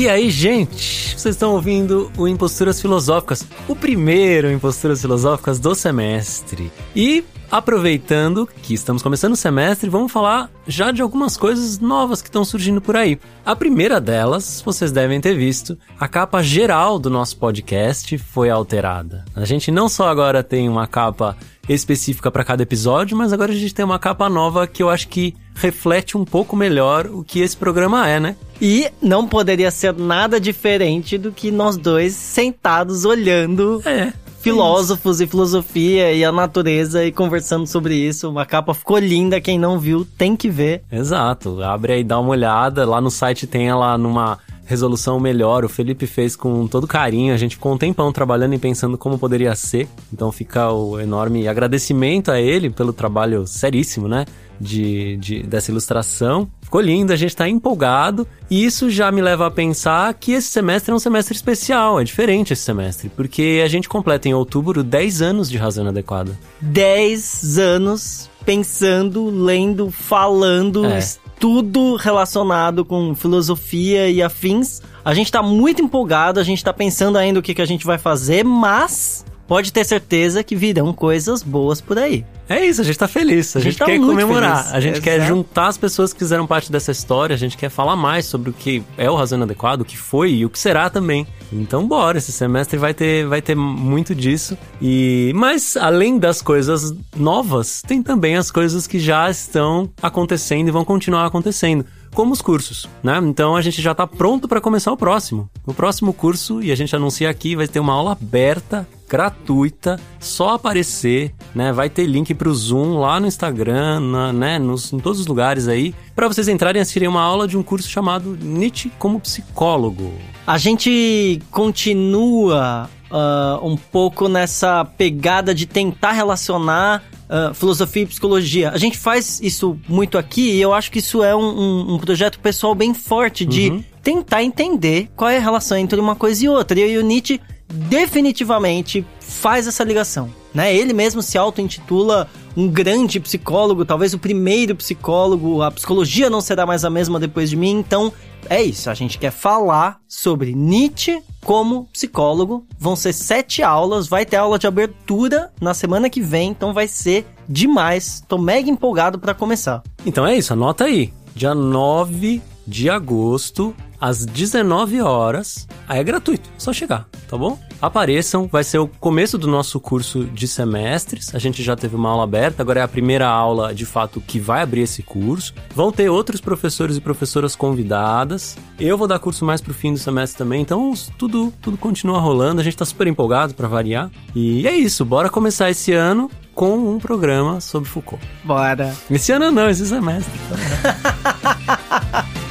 E aí, gente, vocês estão ouvindo o Imposturas Filosóficas, o primeiro Imposturas Filosóficas do semestre. E aproveitando que estamos começando o semestre, vamos falar já de algumas coisas novas que estão surgindo por aí. A primeira delas, vocês devem ter visto, a capa geral do nosso podcast foi alterada. A gente não só agora tem uma capa específica para cada episódio, mas agora a gente tem uma capa nova que eu acho que reflete um pouco melhor o que esse programa é, né? E não poderia ser nada diferente do que nós dois sentados olhando É. filósofos e filosofia e a natureza e conversando sobre isso. A capa ficou linda, quem não viu tem que ver. Exato. Abre aí, dá uma olhada. Lá no site tem ela numa resolução melhor. O Felipe fez com todo carinho. A gente ficou um tempão trabalhando e pensando como poderia ser. Então fica o enorme agradecimento a ele pelo trabalho seríssimo, né? De, de- dessa ilustração. Ficou lindo, a gente tá empolgado. E isso já me leva a pensar que esse semestre é um semestre especial. É diferente esse semestre. Porque a gente completa em outubro 10 anos de Razão Inadequada. 10 anos pensando, lendo, falando, É. tudo relacionado com filosofia e afins. A gente tá muito empolgado, a gente tá pensando ainda o que, que a gente vai fazer, mas pode ter certeza que virão coisas boas por aí. É isso, a gente tá feliz. A, A gente gente, tá quer comemorar. feliz. A gente quer Exato. juntar as pessoas que fizeram parte dessa história. A gente quer falar mais sobre o que é o Razão Adequado, o que foi e o que será também. Então, bora. Esse semestre vai ter, vai ter muito disso. E Mas, além das coisas novas, tem também as coisas que já estão acontecendo e vão continuar acontecendo. Como os cursos, né? Então a gente já tá pronto para começar o próximo. O próximo curso, e a gente anuncia aqui, vai ter uma aula aberta gratuita, só aparecer, né? Vai ter link pro Zoom lá no Instagram, na- né? Nos, em todos os lugares aí, para vocês entrarem e assistirem uma aula de um curso chamado Nietzsche como psicólogo. A gente continua ah, um pouco nessa pegada de tentar relacionar ah, filosofia e psicologia. A gente faz isso muito aqui e eu acho que isso é um, um- um projeto pessoal bem forte de Uhum. tentar entender qual é a relação entre uma coisa e outra. E o Nietzsche definitivamente faz essa ligação. Né? Ele mesmo se auto-intitula um grande psicólogo, talvez o primeiro psicólogo. A psicologia não será mais a mesma depois de mim, então é isso. A gente quer falar sobre Nietzsche como psicólogo. Vão ser sete aulas, vai ter aula de abertura na semana que vem, então vai ser demais. Tô mega empolgado para começar. Então é isso, anota aí. Dia 9 de agosto, às 19 horas. Aí é gratuito, só chegar, tá bom? Apareçam, vai ser o começo do nosso curso de semestres. A gente já teve uma aula aberta, agora é a primeira aula de fato que vai abrir esse curso. Vão ter outros professores e professoras convidadas. Eu vou dar curso mais pro fim do semestre também, então tudo tudo continua rolando. A gente tá super empolgado para variar. E é isso, bora começar esse ano com um programa sobre Foucault. Bora! Esse ano não, esse semestre.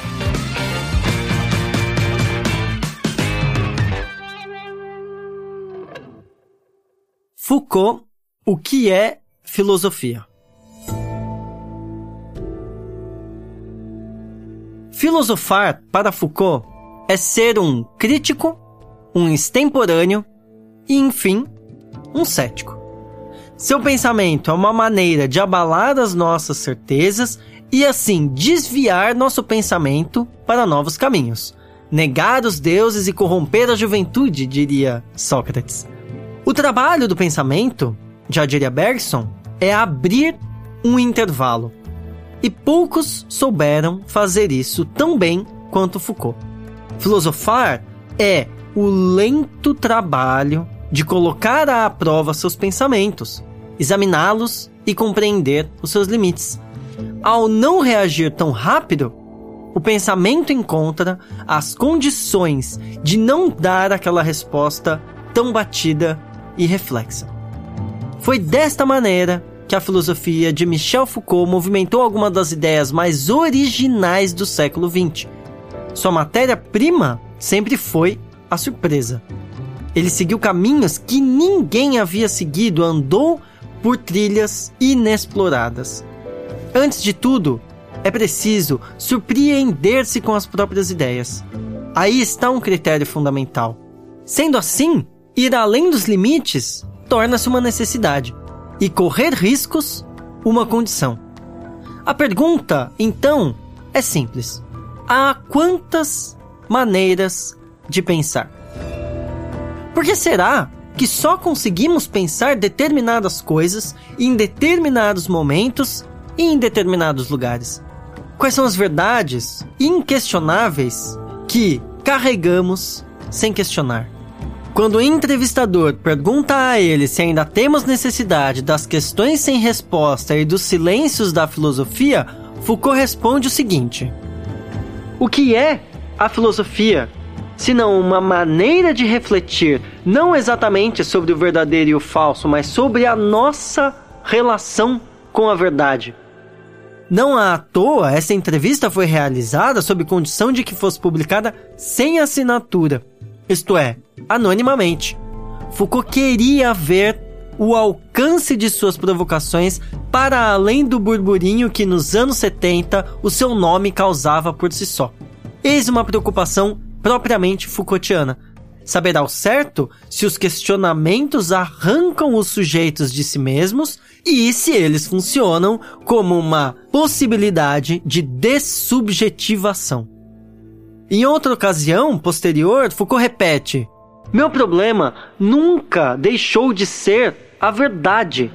Foucault, o que é filosofia? Filosofar, para Foucault, é ser um crítico, um extemporâneo e, enfim, um cético. Seu pensamento é uma maneira de abalar as nossas certezas e, assim, desviar nosso pensamento para novos caminhos. Negar os deuses e corromper a juventude, diria Sócrates. O trabalho do pensamento, já diria Bergson, é abrir um intervalo. E poucos souberam fazer isso tão bem quanto Foucault. Filosofar é o lento trabalho de colocar à prova seus pensamentos, examiná-los e compreender os seus limites. Ao não reagir tão rápido, o pensamento encontra as condições de não dar aquela resposta tão batida e reflexa. Foi desta maneira que a filosofia de Michel Foucault movimentou algumas das ideias mais originais do século XX. Sua matéria-prima sempre foi a surpresa. Ele seguiu caminhos que ninguém havia seguido, andou por trilhas inexploradas. Antes de tudo, é preciso surpreender-se com as próprias ideias. Aí está um critério fundamental. Sendo assim, ir além dos limites torna-se uma necessidade e correr riscos uma condição. A pergunta, então, é simples: há quantas maneiras de pensar. Por que será que só conseguimos pensar determinadas coisas em determinados momentos e em determinados lugares? Quais são as verdades inquestionáveis que carregamos sem questionar? Quando o entrevistador pergunta a ele se ainda temos necessidade das questões sem resposta e dos silêncios da filosofia, Foucault responde o seguinte: O que é a filosofia? Senão uma maneira de refletir não exatamente sobre o verdadeiro e o falso, mas sobre a nossa relação com a verdade. Não à toa, essa entrevista foi realizada sob condição de que fosse publicada sem assinatura, isto é, anonimamente. Foucault queria ver o alcance de suas provocações para além do burburinho que nos anos 70 o seu nome causava por si só. Eis uma preocupação propriamente Foucaultiana. Saber ao certo se os questionamentos arrancam os sujeitos de si mesmos e se eles funcionam como uma possibilidade de dessubjetivação. Em outra ocasião, posterior, Foucault repete: Meu problema nunca deixou de ser a verdade.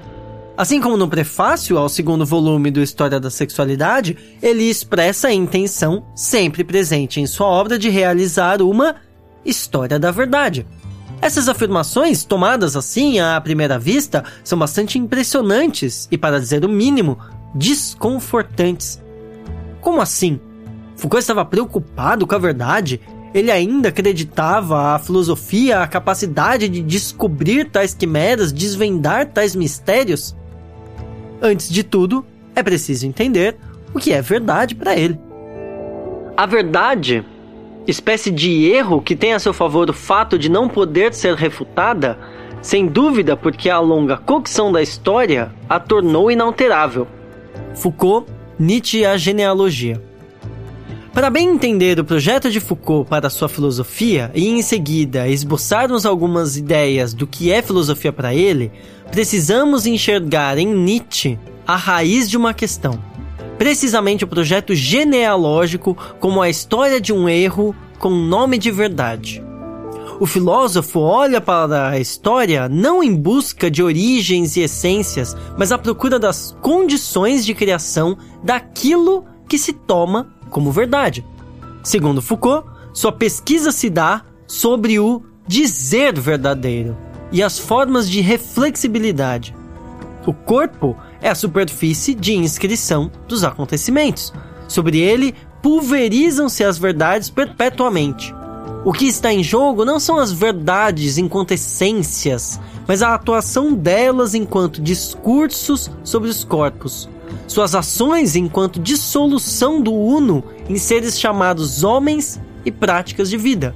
Assim como no prefácio ao segundo volume do História da Sexualidade, ele expressa a intenção, sempre presente em sua obra, de realizar uma história da verdade. Essas afirmações, tomadas assim à primeira vista, são bastante impressionantes e, para dizer o mínimo, desconfortantes. Como assim? Foucault estava preocupado com a verdade? Ele ainda acreditava a filosofia a capacidade de descobrir tais quimeras, desvendar tais mistérios? Antes de tudo, é preciso entender o que é verdade para ele. A verdade espécie de erro que tem a seu favor o fato de não poder ser refutada, sem dúvida porque a longa cocção da história a tornou inalterável. Foucault, Nietzsche e a genealogia. Para bem entender o projeto de Foucault para sua filosofia e em seguida esboçarmos algumas ideias do que é filosofia para ele, precisamos enxergar em Nietzsche a raiz de uma questão precisamente o projeto genealógico como a história de um erro com nome de verdade. O filósofo olha para a história não em busca de origens e essências, mas à procura das condições de criação daquilo que se toma como verdade. Segundo Foucault, sua pesquisa se dá sobre o dizer verdadeiro e as formas de reflexibilidade. O corpo é a superfície de inscrição dos acontecimentos. Sobre ele pulverizam-se as verdades perpetuamente. O que está em jogo não são as verdades enquanto essências, mas a atuação delas enquanto discursos sobre os corpos, suas ações enquanto dissolução do uno em seres chamados homens e práticas de vida.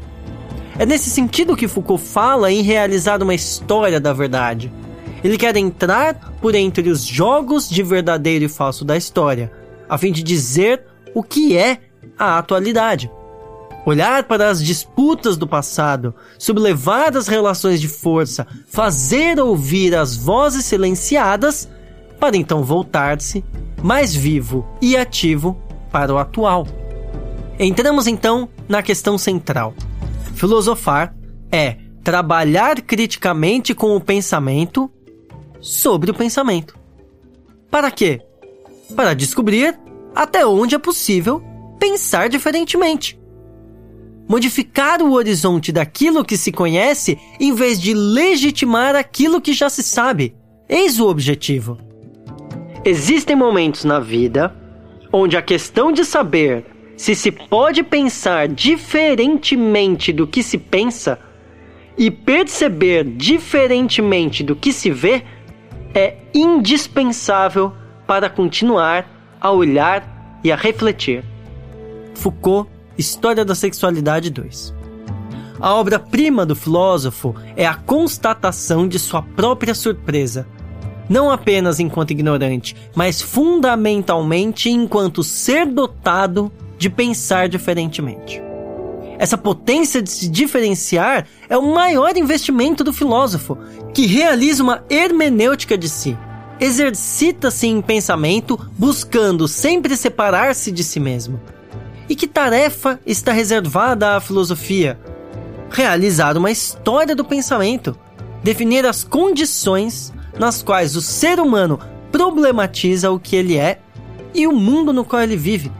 É nesse sentido que Foucault fala em realizar uma história da verdade. Ele quer entrar por entre os jogos de verdadeiro e falso da história, a fim de dizer o que é a atualidade. Olhar para as disputas do passado, sublevar as relações de força, fazer ouvir as vozes silenciadas, para então voltar-se mais vivo e ativo para o atual. Entramos então na questão central. Filosofar é trabalhar criticamente com o pensamento sobre o pensamento. Para quê? Para descobrir até onde é possível pensar diferentemente. Modificar o horizonte daquilo que se conhece em vez de legitimar aquilo que já se sabe. Eis o objetivo. Existem momentos na vida onde a questão de saber se se pode pensar diferentemente do que se pensa e perceber diferentemente do que se vê é indispensável para continuar a olhar e a refletir. Foucault, História da Sexualidade 2. A obra-prima do filósofo é a constatação de sua própria surpresa, não apenas enquanto ignorante, mas fundamentalmente enquanto ser dotado de pensar diferentemente. Essa potência de se diferenciar é o maior investimento do filósofo, que realiza uma hermenêutica de si. Exercita-se em pensamento, buscando sempre separar-se de si mesmo. E que tarefa está reservada à filosofia? Realizar uma história do pensamento, definir as condições nas quais o ser humano problematiza o que ele é e o mundo no qual ele vive.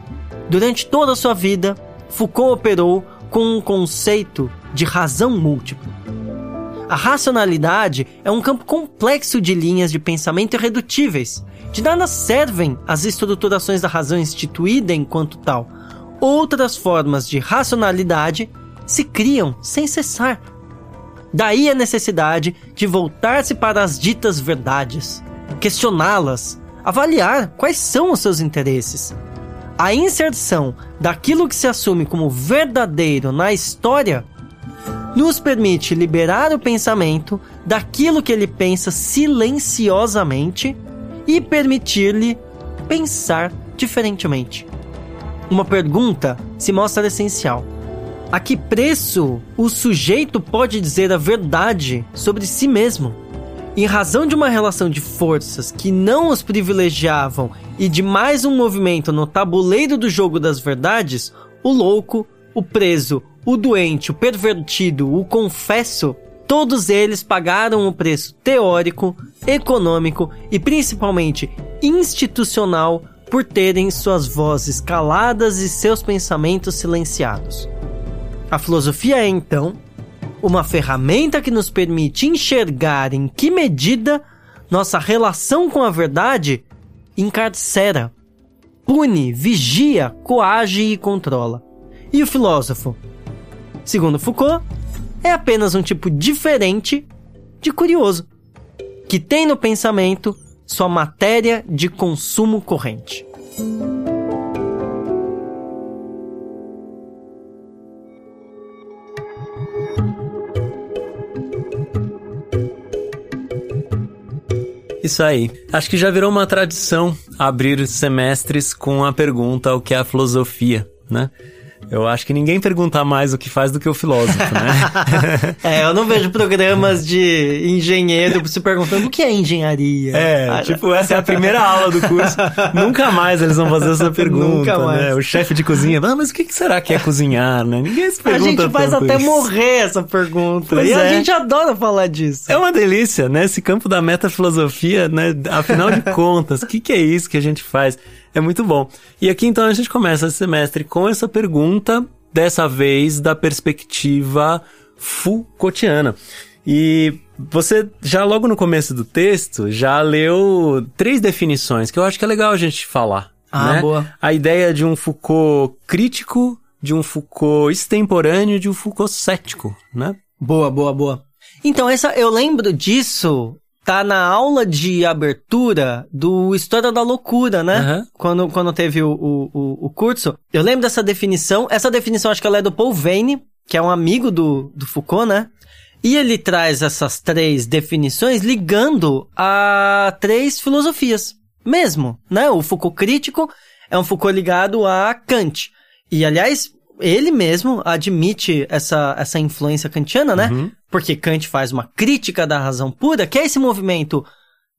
Durante toda a sua vida, Foucault operou com um conceito de razão múltipla. A racionalidade é um campo complexo de linhas de pensamento irredutíveis. De nada servem as estruturações da razão instituída enquanto tal. Outras formas de racionalidade se criam sem cessar. Daí a necessidade de voltar-se para as ditas verdades, questioná-las, avaliar quais são os seus interesses. A inserção daquilo que se assume como verdadeiro na história nos permite liberar o pensamento daquilo que ele pensa silenciosamente e permitir-lhe pensar diferentemente. Uma pergunta se mostra essencial. A que preço o sujeito pode dizer a verdade sobre si mesmo? Em razão de uma relação de forças que não os privilegiavam e de mais um movimento no tabuleiro do jogo das verdades, o louco, o preso, o doente, o pervertido, o confesso, todos eles pagaram o preço teórico, econômico e principalmente institucional por terem suas vozes caladas e seus pensamentos silenciados. A filosofia é, então, uma ferramenta que nos permite enxergar em que medida nossa relação com a verdade encarcera, pune, vigia, coage e controla. E o filósofo? Segundo Foucault, é apenas um tipo diferente de curioso, que tem no pensamento sua matéria de consumo corrente. Isso aí. Acho que já virou uma tradição abrir semestres com a pergunta o que é a filosofia, né? Eu acho que ninguém pergunta mais o que faz do que o filósofo, né? é, eu não vejo programas de engenheiro se perguntando o que é engenharia. É, ah, tipo, essa é a primeira aula do curso. Nunca mais eles vão fazer essa pergunta, Nunca mais. né? O chefe de cozinha, ah, mas o que será que é cozinhar, né? Ninguém se pergunta A gente faz até isso. morrer essa pergunta. Pois e é. a gente adora falar disso. É uma delícia, né? Esse campo da metafilosofia, né? Afinal de contas, o que, que é isso que a gente faz? É muito bom. E aqui então a gente começa esse semestre com essa pergunta, dessa vez da perspectiva Foucaultiana. E você já logo no começo do texto já leu três definições que eu acho que é legal a gente falar. Ah, né? boa. A ideia de um Foucault crítico, de um Foucault extemporâneo, de um Foucault cético, né? Boa, boa, boa. Então, essa eu lembro disso tá na aula de abertura do História da Loucura, né? Uhum. Quando, quando teve o, o, o, curso. Eu lembro dessa definição. Essa definição acho que ela é do Paul Vane, que é um amigo do, do Foucault, né? E ele traz essas três definições ligando a três filosofias. Mesmo, né? O Foucault crítico é um Foucault ligado a Kant. E, aliás, ele mesmo admite essa, essa influência kantiana, né? Uhum. Porque Kant faz uma crítica da razão pura, que é esse movimento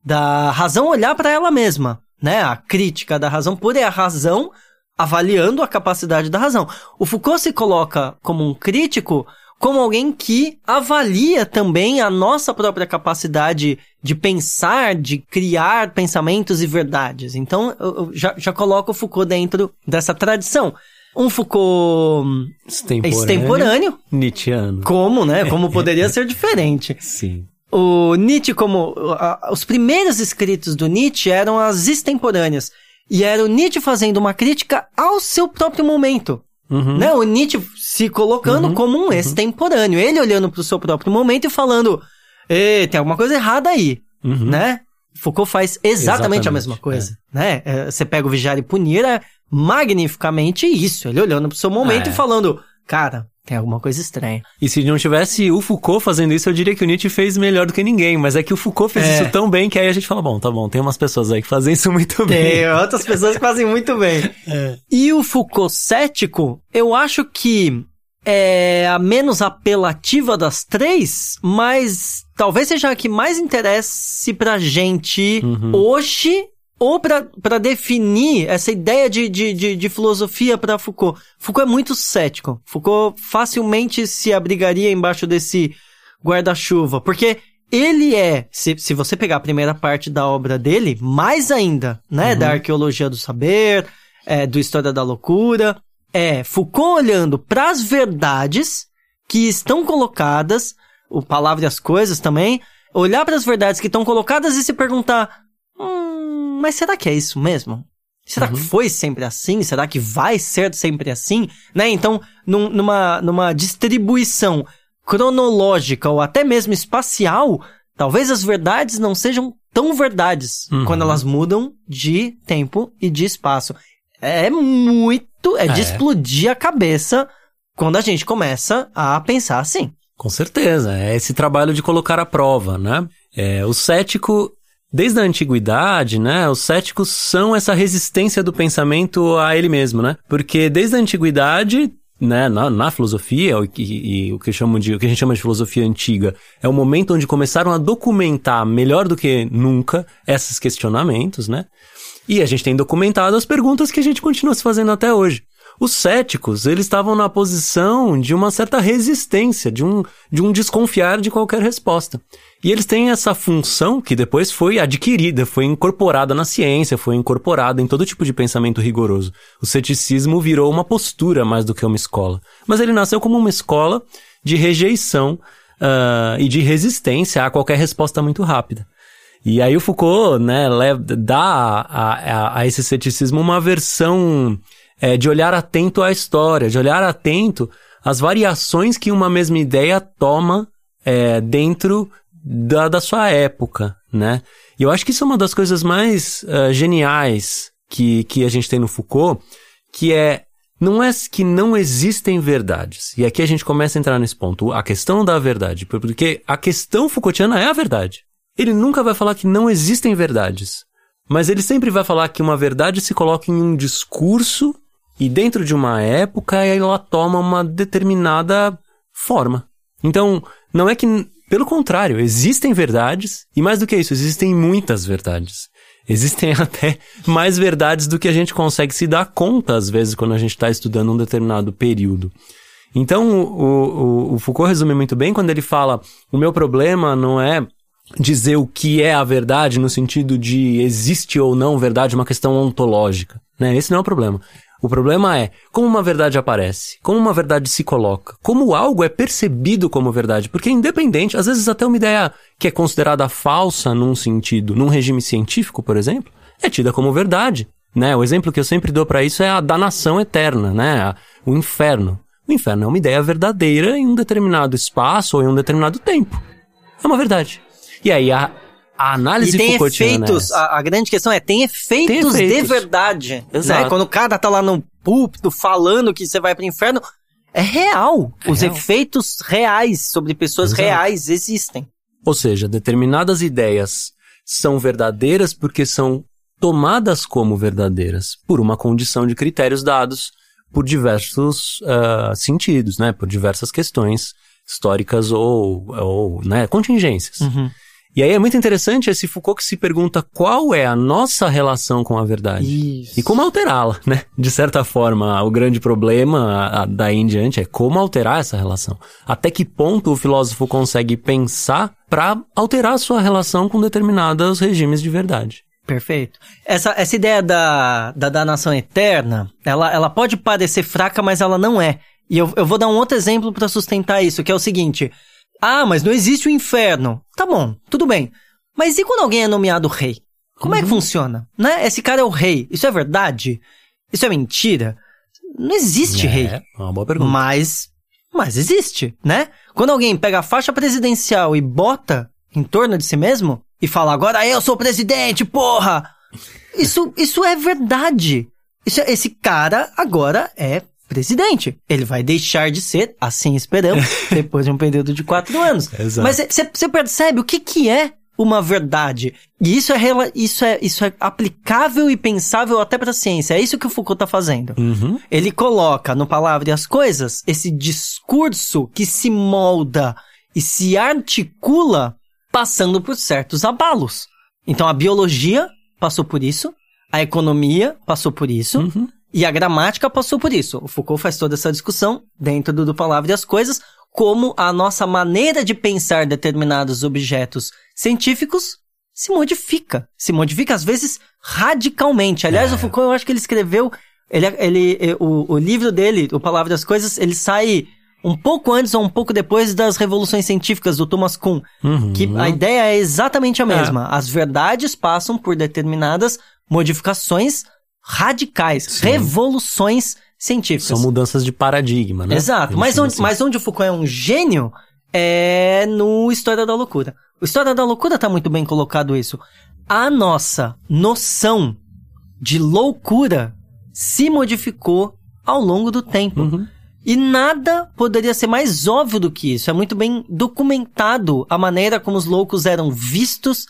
da razão olhar para ela mesma, né? A crítica da razão pura é a razão avaliando a capacidade da razão. O Foucault se coloca como um crítico, como alguém que avalia também a nossa própria capacidade de pensar, de criar pensamentos e verdades. Então, eu já, já coloco o Foucault dentro dessa tradição um Foucault extemporâneo, extemporâneo Nietzscheano. Como, né? Como poderia ser diferente. Sim. O Nietzsche, como. A, os primeiros escritos do Nietzsche eram as extemporâneas. E era o Nietzsche fazendo uma crítica ao seu próprio momento. Uhum. Né? O Nietzsche se colocando uhum. como um uhum. extemporâneo. Ele olhando para o seu próprio momento e falando: tem alguma coisa errada aí. Uhum. Né? Foucault faz exatamente, exatamente a mesma coisa. É. Né? É, você pega o Vigiar e Punir, é magnificamente isso. Ele olhando pro seu momento é. e falando, cara, tem alguma coisa estranha. E se não tivesse o Foucault fazendo isso, eu diria que o Nietzsche fez melhor do que ninguém. Mas é que o Foucault fez é. isso tão bem que aí a gente fala, bom, tá bom, tem umas pessoas aí que fazem isso muito bem. Tem outras pessoas que fazem muito bem. É. E o Foucault cético, eu acho que é a menos apelativa das três, mas talvez seja a que mais interesse pra gente uhum. hoje ou para definir essa ideia de, de, de, de filosofia para Foucault. Foucault é muito cético. Foucault facilmente se abrigaria embaixo desse guarda-chuva, porque ele é, se, se você pegar a primeira parte da obra dele, mais ainda, né, uhum. da arqueologia do saber, é, do história da loucura, é Foucault olhando para as verdades que estão colocadas, o palavra e as coisas também, olhar para as verdades que estão colocadas e se perguntar, hum, mas será que é isso mesmo? Será uhum. que foi sempre assim? Será que vai ser sempre assim? Né? Então, num, numa, numa distribuição cronológica ou até mesmo espacial, talvez as verdades não sejam tão verdades uhum. quando elas mudam de tempo e de espaço. É muito, é, é de explodir a cabeça quando a gente começa a pensar assim. Com certeza, é esse trabalho de colocar à prova, né? É, o cético, desde a antiguidade, né? Os céticos são essa resistência do pensamento a ele mesmo, né? Porque desde a antiguidade né, na, na filosofia, e, e, o, que chamam de, o que a gente chama de filosofia antiga, é o momento onde começaram a documentar melhor do que nunca esses questionamentos, né? E a gente tem documentado as perguntas que a gente continua se fazendo até hoje. Os céticos, eles estavam na posição de uma certa resistência, de um, de um desconfiar de qualquer resposta. E eles têm essa função que depois foi adquirida, foi incorporada na ciência, foi incorporada em todo tipo de pensamento rigoroso. O ceticismo virou uma postura mais do que uma escola. Mas ele nasceu como uma escola de rejeição uh, e de resistência a qualquer resposta muito rápida. E aí o Foucault, né, dá a, a, a esse ceticismo uma versão é, de olhar atento à história, de olhar atento às variações que uma mesma ideia toma é, dentro da, da sua época, né? E eu acho que isso é uma das coisas mais uh, geniais que, que a gente tem no Foucault, que é não é que não existem verdades. E aqui a gente começa a entrar nesse ponto, a questão da verdade, porque a questão Foucaultiana é a verdade. Ele nunca vai falar que não existem verdades, mas ele sempre vai falar que uma verdade se coloca em um discurso e dentro de uma época ela toma uma determinada forma. Então, não é que pelo contrário, existem verdades, e mais do que isso, existem muitas verdades. Existem até mais verdades do que a gente consegue se dar conta, às vezes, quando a gente está estudando um determinado período. Então, o, o, o Foucault resume muito bem quando ele fala: o meu problema não é dizer o que é a verdade no sentido de existe ou não verdade, uma questão ontológica. Né? Esse não é o problema. O problema é como uma verdade aparece, como uma verdade se coloca, como algo é percebido como verdade, porque independente, às vezes até uma ideia que é considerada falsa num sentido, num regime científico, por exemplo, é tida como verdade, né? O exemplo que eu sempre dou para isso é a danação eterna, né? O inferno. O inferno é uma ideia verdadeira em um determinado espaço ou em um determinado tempo. É uma verdade. E aí a, a análise e tem efeitos, a, a, grande questão é, tem efeitos, tem efeitos. de verdade. Né? Exato. Né? Quando o cara tá lá no púlpito falando que você vai pro inferno, é real. É Os real. efeitos reais sobre pessoas Exato. reais existem. Ou seja, determinadas ideias são verdadeiras porque são tomadas como verdadeiras por uma condição de critérios dados por diversos uh, sentidos, né? Por diversas questões históricas ou, ou né? contingências. Uhum. E aí é muito interessante esse Foucault que se pergunta qual é a nossa relação com a verdade. Isso. E como alterá-la, né? De certa forma, o grande problema daí em diante é como alterar essa relação. Até que ponto o filósofo consegue pensar para alterar a sua relação com determinados regimes de verdade. Perfeito. Essa, essa ideia da, da, da nação eterna, ela, ela pode parecer fraca, mas ela não é. E eu, eu vou dar um outro exemplo para sustentar isso, que é o seguinte. Ah, mas não existe o inferno. Tá bom, tudo bem. Mas e quando alguém é nomeado rei? Como uhum. é que uhum. funciona? Né? Esse cara é o rei. Isso é verdade? Isso é mentira? Não existe é, rei. É uma boa pergunta. Mas, mas existe, né? Quando alguém pega a faixa presidencial e bota em torno de si mesmo e fala, agora eu sou presidente, porra! Isso, isso é verdade. Isso, é, esse cara agora é presidente. Ele vai deixar de ser, assim esperamos, depois de um período de quatro anos. Exato. Mas você percebe o que, que é uma verdade. E isso é, isso é, isso é aplicável e pensável até para a ciência. É isso que o Foucault está fazendo. Uhum. Ele coloca no Palavra e as Coisas esse discurso que se molda e se articula passando por certos abalos. Então a biologia passou por isso, a economia passou por isso, Uhum. E a gramática passou por isso. O Foucault faz toda essa discussão dentro do, Palavra e as Coisas, como a nossa maneira de pensar determinados objetos científicos se modifica. Se modifica, às vezes, radicalmente. Aliás, É. o Foucault, eu acho que ele escreveu. Ele, ele, eh, o, o livro dele, O Palavra das Coisas, ele sai um pouco antes ou um pouco depois das revoluções científicas do Thomas Kuhn. Uhum. Que a ideia é exatamente a mesma. As verdades passam por determinadas modificações radicais, Sim. revoluções científicas. São mudanças de paradigma, né? Exato. Mas onde, assim. mas onde o Foucault é um gênio é no História da Loucura. O História da Loucura tá muito bem colocado isso. A nossa noção de loucura se modificou ao longo do tempo. Uhum. E nada poderia ser mais óbvio do que isso. É muito bem documentado a maneira como os loucos eram vistos,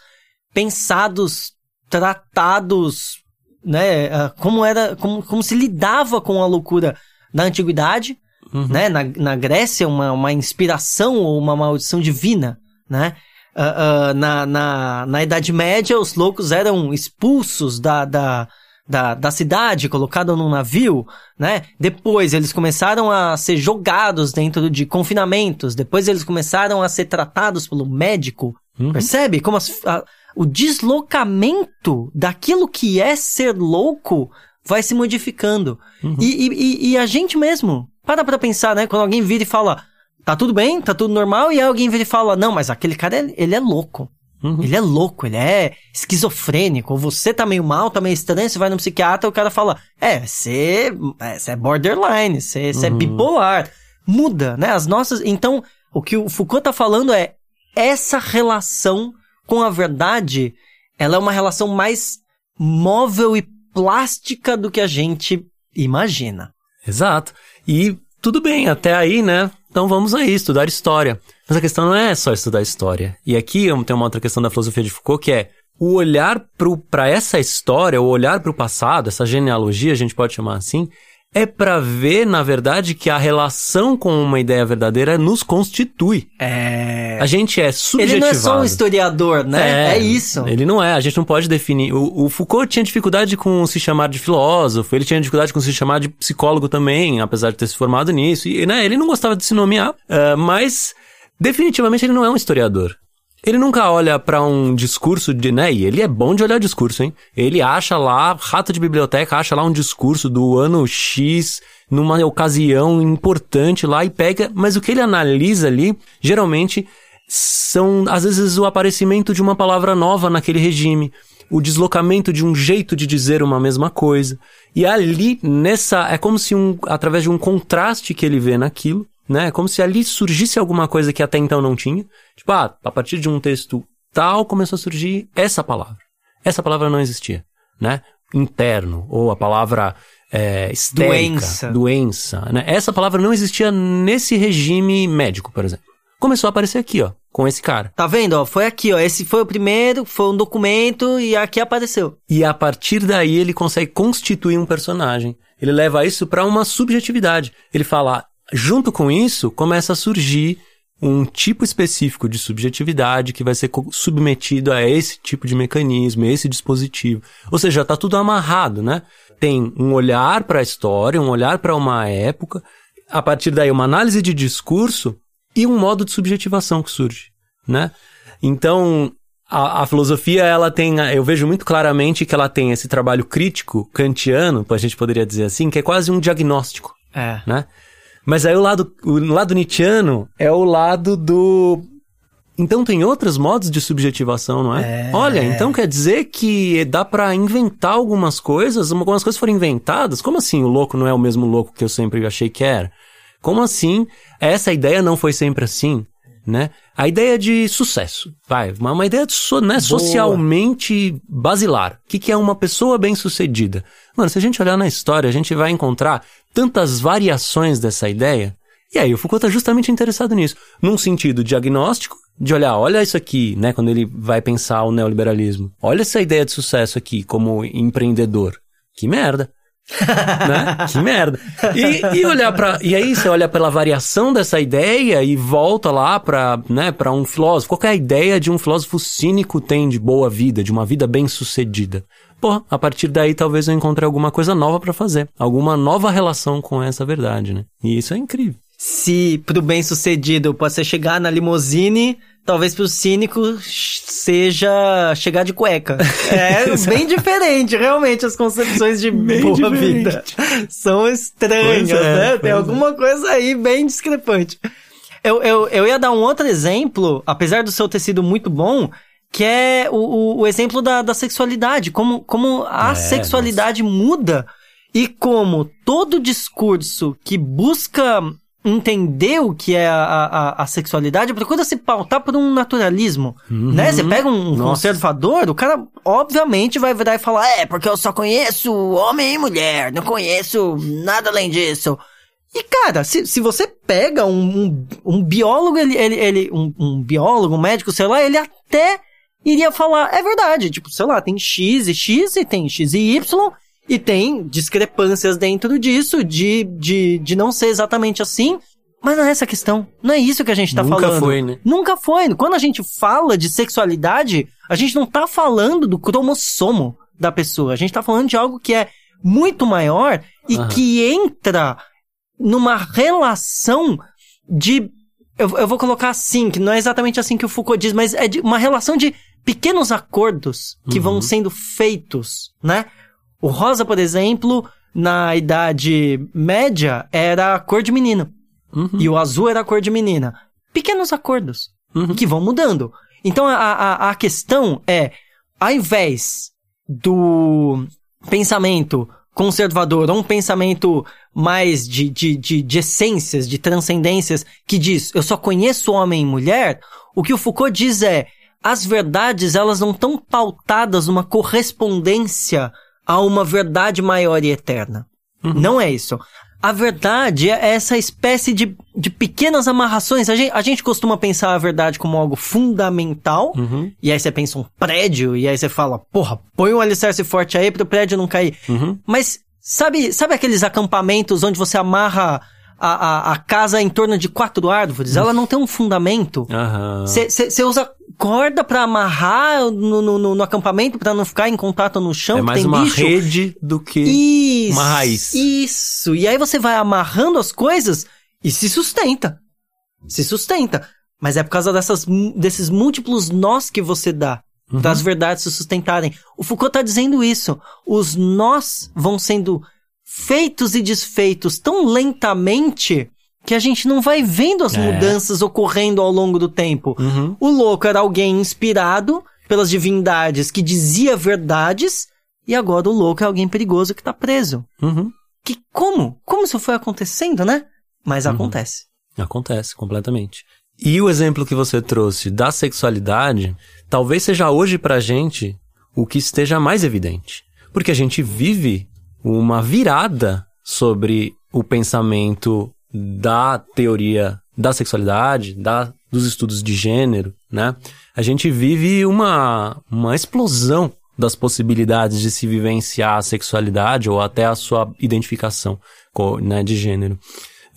pensados, tratados, né? ah, Como era, como, como se lidava com a loucura na antiguidade, Uhum. né? Na, na Grécia, uma, uma inspiração ou uma maldição divina, né? Ah, ah, na, na, na Idade Média, os loucos eram expulsos da, da, da, da cidade, colocados num navio, né? Depois eles começaram a ser jogados dentro de confinamentos, depois eles começaram a ser tratados pelo médico. Uhum. Percebe como as- a- o deslocamento daquilo que é ser louco vai se modificando. Uhum. E, e- e- a gente mesmo, para pra pensar, né? Quando alguém vira e fala, tá tudo bem, tá tudo normal, e aí alguém vira e fala, não, mas aquele cara, ele- ele é louco. Uhum. Ele é louco, ele é esquizofrênico. Você tá meio mal, tá meio estranho, você vai no psiquiatra, o cara fala, é, você é, é borderline, você, é Uhum. bipolar. Muda, né? As nossas. Então, o que o Foucault tá falando é essa relação com a verdade, ela é uma relação mais móvel e plástica do que a gente imagina. Exato. E tudo bem, até aí, né? Então vamos aí, estudar história. Mas a questão não é só estudar história. E aqui tenho uma outra questão da filosofia de Foucault, que é o olhar para essa história, o olhar para o passado, essa genealogia, a gente pode chamar assim, é para ver, na verdade, que a relação com uma ideia verdadeira nos constitui. É. A gente é subjetivado. Ele não é só um historiador, né? É, isso. Ele não é, a gente não pode definir. O, o Foucault tinha dificuldade com se chamar de filósofo, ele tinha dificuldade com se chamar de psicólogo também, apesar de ter se formado nisso. E, né, ele não gostava de se nomear, ah, mas definitivamente ele não é um historiador. Ele nunca olha pra um discurso de, né? E ele é bom de olhar discurso, hein? Ele acha lá, rato de biblioteca, acha lá um discurso do ano X, numa ocasião importante lá e pega, mas o que ele analisa ali, geralmente, são, às vezes, o aparecimento de uma palavra nova naquele regime, o deslocamento de um jeito de dizer uma mesma coisa. E ali, nessa, é como se um, através de um contraste que ele vê naquilo, né? Como se ali surgisse alguma coisa que até então não tinha. Tipo, ah, a partir de um texto tal começou a surgir essa palavra. Essa palavra não existia, né? Interno, ou a palavra é, histérica, Doença. doença, né? Essa palavra não existia nesse regime médico, por exemplo. Começou a aparecer aqui, ó, com esse cara. Tá vendo, ó? Foi aqui, ó. Esse foi o primeiro, foi um documento e aqui apareceu. E a partir daí ele consegue constituir um personagem. Ele leva isso para uma subjetividade. Ele fala, junto com isso, começa a surgir um tipo específico de subjetividade que vai ser submetido a esse tipo de mecanismo, esse dispositivo. Ou seja, tá tudo amarrado, né? Tem um olhar para a história, um olhar para uma época, a partir daí uma análise de discurso e um modo de subjetivação que surge, né? Então, a, a filosofia, ela tem, a- eu vejo muito claramente que ela tem esse trabalho crítico kantiano, a gente poderia dizer assim, que é quase um diagnóstico, É. né? Mas aí o lado, o lado nietzschiano é o lado do... Então tem outros modos de subjetivação, não é? É. Olha, então quer dizer que dá pra inventar algumas coisas, algumas coisas foram inventadas? Como assim o louco não é o mesmo louco que eu sempre achei que era? Como assim essa ideia não foi sempre assim? Né? A ideia de sucesso, vai, uma, uma ideia de so- né, socialmente basilar. O que, que é uma pessoa bem-sucedida? Mano, se a gente olhar na história, a gente vai encontrar tantas variações dessa ideia. E aí, o Foucault está justamente interessado nisso. Num sentido diagnóstico, de olhar, olha isso aqui, né? Quando ele vai pensar o neoliberalismo. Olha essa ideia de sucesso aqui como empreendedor. Que merda. Né? Que merda. E, e olhar para E aí você olha pela variação dessa ideia e volta lá pra, né, pra um filósofo. Qual é a ideia de um filósofo cínico tem de boa vida, de uma vida bem sucedida? Pô, a partir daí talvez eu encontre alguma coisa nova para fazer. Alguma nova relação com essa verdade, né? E isso é incrível. Se pro bem sucedido pode ser chegar na limusine, talvez pro cínico seja chegar de cueca. É bem diferente, realmente, as concepções de bem boa diferente. vida. São estranhas, é, né? Tem alguma é. coisa aí bem discrepante. Eu, eu, eu ia dar um outro exemplo, apesar do seu ter sido muito bom, que é o, o, o exemplo da, da sexualidade. Como, como a é, sexualidade nossa. muda e como todo discurso que busca entender o que é a, a, a sexualidade, procura se pautar por um naturalismo, uhum. né? Você pega um Nossa. conservador, o cara obviamente vai virar e falar, é, porque eu só conheço homem e mulher, não conheço nada além disso. E, cara, se, se você pega um, um, um biólogo, ele, ele, ele um, um, biólogo, um médico, sei lá, ele até iria falar, é verdade, tipo, sei lá, tem X e X e tem X e Y, e tem discrepâncias dentro disso, de, de, de não ser exatamente assim. Mas não é essa a questão. Não é isso que a gente tá Nunca falando. Nunca foi, né? Nunca foi. Quando a gente fala de sexualidade, a gente não tá falando do cromossomo da pessoa. A gente tá falando de algo que é muito maior e uhum. que entra numa relação de. Eu, eu vou colocar assim, que não é exatamente assim que o Foucault diz, mas é de uma relação de pequenos acordos que uhum. vão sendo feitos, né? O rosa, por exemplo, na idade média, era a cor de menino. Uhum. E o azul era a cor de menina. Pequenos acordos uhum. que vão mudando. Então a, a, a questão é, ao invés do pensamento conservador, ou um pensamento mais de, de, de, de, essências, de transcendências, que diz, eu só conheço homem e mulher, o que o Foucault diz é, as verdades, elas não estão pautadas numa correspondência a uma verdade maior e eterna. Uhum. Não é isso. A verdade é essa espécie de, de pequenas amarrações. A gente, a gente costuma pensar a verdade como algo fundamental, uhum. e aí você pensa um prédio, e aí você fala, porra, põe um alicerce forte aí para o prédio não cair. Uhum. Mas sabe, sabe aqueles acampamentos onde você amarra a, a, a, casa em torno de quatro árvores, ela não tem um fundamento. Você uhum. usa corda para amarrar no, no, no acampamento para não ficar em contato no chão. É mais uma bicho. rede do que isso, uma raiz. Isso. E aí você vai amarrando as coisas e se sustenta. Se sustenta. Mas é por causa dessas, desses múltiplos nós que você dá. Uhum. Das verdades se sustentarem. O Foucault tá dizendo isso. Os nós vão sendo feitos e desfeitos tão lentamente que a gente não vai vendo as é. mudanças ocorrendo ao longo do tempo. Uhum. O louco era alguém inspirado pelas divindades que dizia verdades, e agora o louco é alguém perigoso que tá preso. Uhum. Que como? Como isso foi acontecendo, né? Mas uhum. acontece. Acontece, completamente. E o exemplo que você trouxe da sexualidade, talvez seja hoje pra gente o que esteja mais evidente. Porque a gente vive uma virada sobre o pensamento da teoria da sexualidade, da, dos estudos de gênero, né? A gente vive uma, uma explosão das possibilidades de se vivenciar a sexualidade ou até a sua identificação né, de gênero.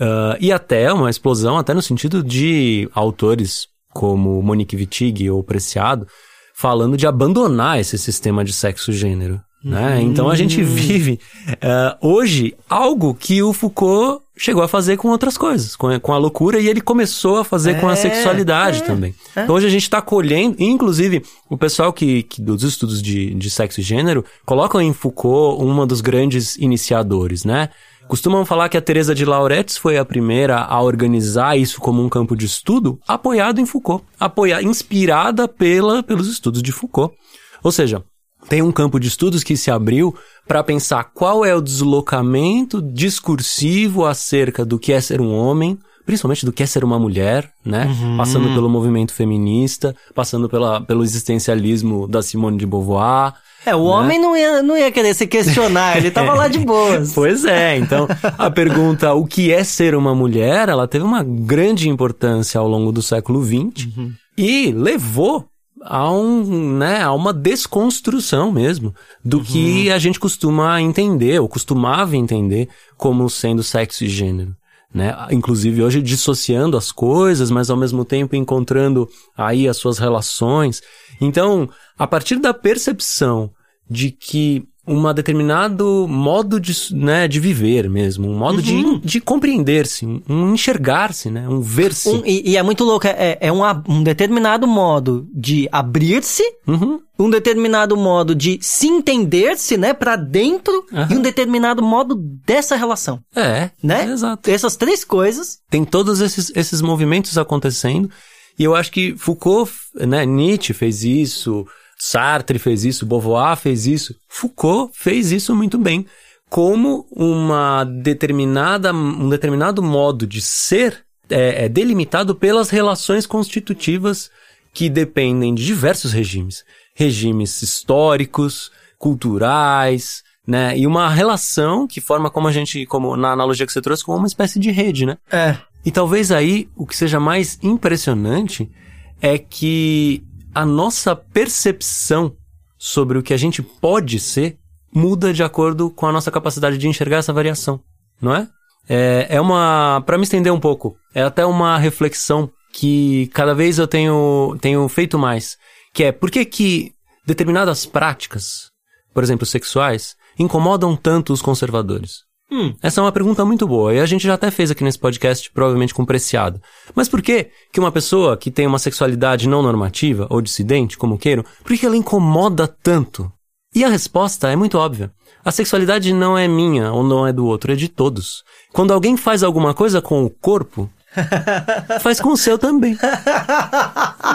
Uh, e até uma explosão, até no sentido de autores como Monique Wittig ou Preciado, falando de abandonar esse sistema de sexo-gênero. Né? Uhum. Então a gente vive uh, hoje algo que o Foucault chegou a fazer com outras coisas, com, com a loucura, e ele começou a fazer é, com a é, sexualidade é, também. É. Então hoje a gente está colhendo, inclusive o pessoal que, que dos estudos de, de sexo e gênero colocam em Foucault uma dos grandes iniciadores, né? Costumam falar que a Teresa de Lauretis foi a primeira a organizar isso como um campo de estudo, apoiado em Foucault, apoiada, inspirada pela, pelos estudos de Foucault. Ou seja, tem um campo de estudos que se abriu para pensar qual é o deslocamento discursivo acerca do que é ser um homem, principalmente do que é ser uma mulher, né? Uhum. Passando pelo movimento feminista, passando pela, pelo existencialismo da Simone de Beauvoir. É, o né? homem não ia, não ia querer se questionar, ele tava lá de boas. Pois é, então a pergunta o que é ser uma mulher, ela teve uma grande importância ao longo do século XX uhum. e levou a, um, né, a uma desconstrução mesmo do uhum. que a gente costuma entender, ou costumava entender, como sendo sexo e gênero. Né? Inclusive hoje dissociando as coisas, mas ao mesmo tempo encontrando aí as suas relações. Então, a partir da percepção de que um determinado modo de, né, de viver mesmo, um modo uhum. de, de compreender-se, um enxergar-se, né, um ver-se. Um, e, e, é muito louco, é, é um, um determinado modo de abrir-se, uhum. um determinado modo de se entender-se, né, para dentro, uhum. e um determinado modo dessa relação. É, né? É, exato. Essas três coisas. Tem todos esses, esses movimentos acontecendo, e eu acho que Foucault, né, Nietzsche fez isso, Sartre fez isso, Beauvoir fez isso, Foucault fez isso muito bem, como uma determinada, um determinado modo de ser é, é delimitado pelas relações constitutivas que dependem de diversos regimes, regimes históricos, culturais, né? E uma relação que forma como a gente, como na analogia que você trouxe, como uma espécie de rede, né? É. E talvez aí o que seja mais impressionante é que a nossa percepção sobre o que a gente pode ser muda de acordo com a nossa capacidade de enxergar essa variação, não é? É, é uma. Para me estender um pouco, é até uma reflexão que cada vez eu tenho, tenho feito mais. Que é por que, que determinadas práticas, por exemplo, sexuais, incomodam tanto os conservadores? Hum, essa é uma pergunta muito boa e a gente já até fez aqui nesse podcast, provavelmente com Preciado. Mas por que que uma pessoa que tem uma sexualidade não normativa ou dissidente, como queiram, por que ela incomoda tanto? E a resposta é muito óbvia. A sexualidade não é minha ou não é do outro, é de todos. Quando alguém faz alguma coisa com o corpo, faz com o seu também.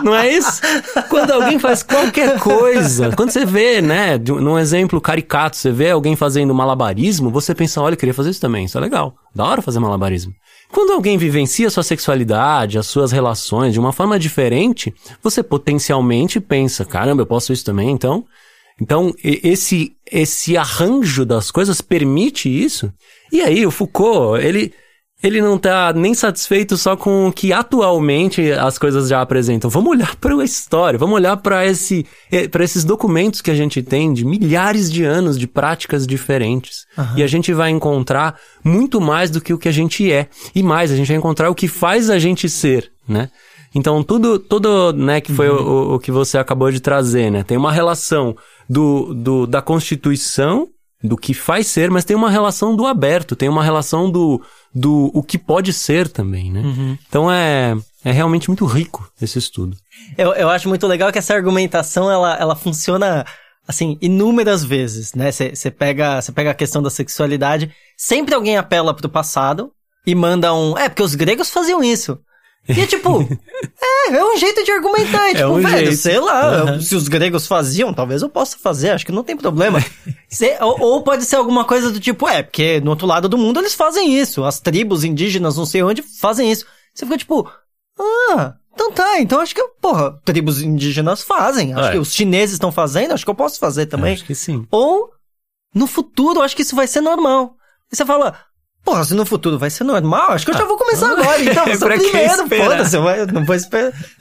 Não é isso? Quando alguém faz qualquer coisa, quando você vê, né, num exemplo caricato, você vê alguém fazendo malabarismo, você pensa, olha, eu queria fazer isso também, isso é legal. Da hora fazer malabarismo. Quando alguém vivencia a sua sexualidade, as suas relações de uma forma diferente, você potencialmente pensa, caramba, eu posso isso também, então. Então, esse, esse arranjo das coisas permite isso. E aí, o Foucault, ele, ele não tá nem satisfeito só com o que atualmente as coisas já apresentam. Vamos olhar para a história, vamos olhar para esse, eh, para esses documentos que a gente tem de milhares de anos de práticas diferentes. Uhum. E a gente vai encontrar muito mais do que o que a gente é. E mais, a gente vai encontrar o que faz a gente ser, né? Então, tudo, tudo, né, que foi uhum. o, o que você acabou de trazer, né? Tem uma relação do, do, da Constituição, do que faz ser, mas tem uma relação do aberto, tem uma relação do, do o que pode ser também, né? Uhum. Então é, é realmente muito rico esse estudo. Eu, eu acho muito legal que essa argumentação, ela, ela funciona, assim, inúmeras vezes, né? Você pega, pega a questão da sexualidade, sempre alguém apela pro passado e manda um... É, porque os gregos faziam isso. E é tipo, é, é um jeito de argumentar. É, tipo, um velho, jeito. sei lá, uhum. se os gregos faziam, talvez eu possa fazer, acho que não tem problema. ou, ou, pode ser alguma coisa do tipo, é, porque no outro lado do mundo eles fazem isso. As tribos indígenas, não sei onde, fazem isso. Você fica tipo, ah, então tá, então acho que, porra, tribos indígenas fazem. Acho é. que os chineses estão fazendo, acho que eu posso fazer também. Acho que sim. Ou, no futuro, acho que isso vai ser normal. E você fala, Porra, se no futuro vai ser normal, acho que eu já vou começar agora. Então, é primeiro, foda-se, não vou,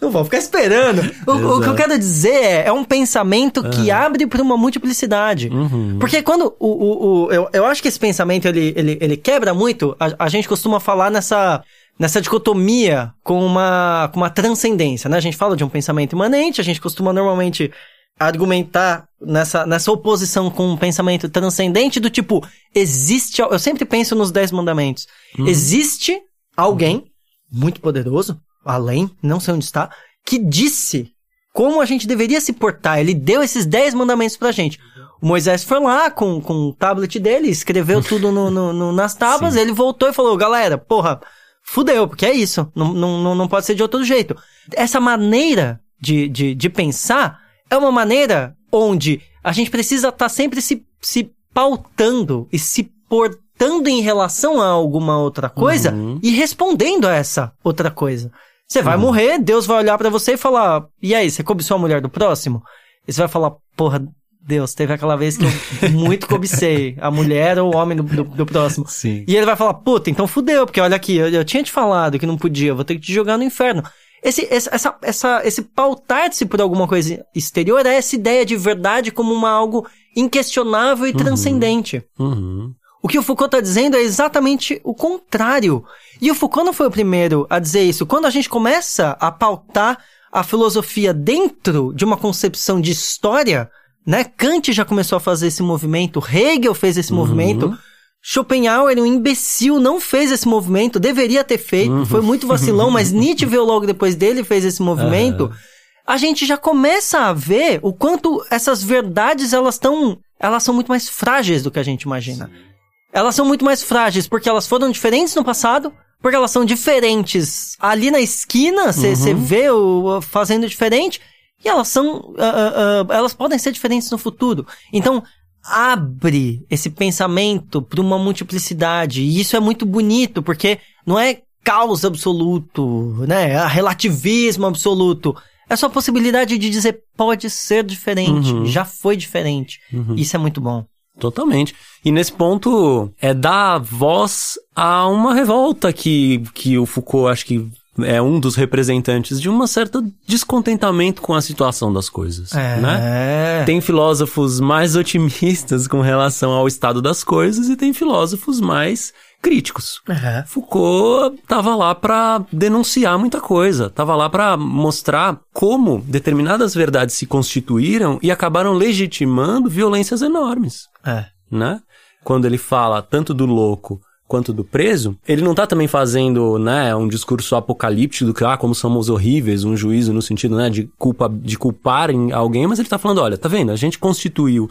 não vou ficar esperando. O, o, que eu quero dizer é, é um pensamento uhum. que abre para uma multiplicidade. Uhum. Porque quando o, o, o, eu, eu acho que esse pensamento ele, ele, ele quebra muito, a, a gente costuma falar nessa nessa dicotomia com uma, com uma transcendência, né? A gente fala de um pensamento imanente, a gente costuma normalmente argumentar nessa, nessa oposição com um pensamento transcendente do tipo, existe, eu sempre penso nos dez mandamentos, uhum. existe alguém muito poderoso, além, não sei onde está, que disse como a gente deveria se portar, ele deu esses dez mandamentos pra gente. O Moisés foi lá com, com o tablet dele, escreveu tudo no, no, no nas tábuas, ele voltou e falou, galera, porra, fudeu, porque é isso, não, não, não pode ser de outro jeito. Essa maneira de, de, de pensar é uma maneira onde a gente precisa estar tá sempre se, se pautando e se portando em relação a alguma outra coisa uhum. e respondendo a essa outra coisa. Você vai uhum. morrer, Deus vai olhar para você e falar: E aí, você cobiçou a mulher do próximo? E você vai falar: Porra, Deus, teve aquela vez que eu muito cobicei a mulher ou o homem do, do, do, próximo. Sim. E ele vai falar: Puta, então fudeu, porque olha aqui, eu, eu tinha te falado que não podia, eu vou ter que te jogar no inferno esse, essa, essa, esse pautar-se por alguma coisa exterior é essa ideia de verdade como uma algo inquestionável e Uhum. transcendente. Uhum. O que o Foucault está dizendo é exatamente o contrário. E o Foucault não foi o primeiro a dizer isso. Quando a gente começa a pautar a filosofia dentro de uma concepção de história, né? Kant já começou a fazer esse movimento, Hegel fez esse Uhum. movimento, Schopenhauer, um imbecil, não fez esse movimento, deveria ter feito, Uhum. foi muito vacilão, mas Nietzsche veio logo depois dele e fez esse movimento. A gente já começa a ver o quanto essas verdades elas estão, elas são muito mais frágeis do que a gente imagina. Elas são muito mais frágeis porque elas foram diferentes no passado, porque elas são diferentes ali na esquina, você vê o, fazendo diferente, e elas são, ah, ah, ah, elas podem ser diferentes no futuro. Então, abre esse pensamento para uma multiplicidade, e isso é muito bonito, porque não é caos absoluto, né? É relativismo absoluto. É só a possibilidade de dizer pode ser diferente, Uhum. já foi diferente. Uhum. Isso é muito bom. Totalmente. E nesse ponto, é dar voz a uma revolta que, que o Foucault acho que é um dos representantes de um certo descontentamento com a situação das coisas, né? É. Tem filósofos mais otimistas com relação ao estado das coisas e tem filósofos mais críticos. É. Foucault estava lá para denunciar muita coisa, estava lá para mostrar como determinadas verdades se constituíram e acabaram legitimando violências enormes É. né? Quando ele fala tanto do louco quanto do preso, ele não tá também fazendo, né, um discurso apocalíptico do que, ah, como somos horríveis, um juízo no sentido, né, de culpa, de culpar em alguém, mas ele tá falando, olha, tá vendo? A gente constituiu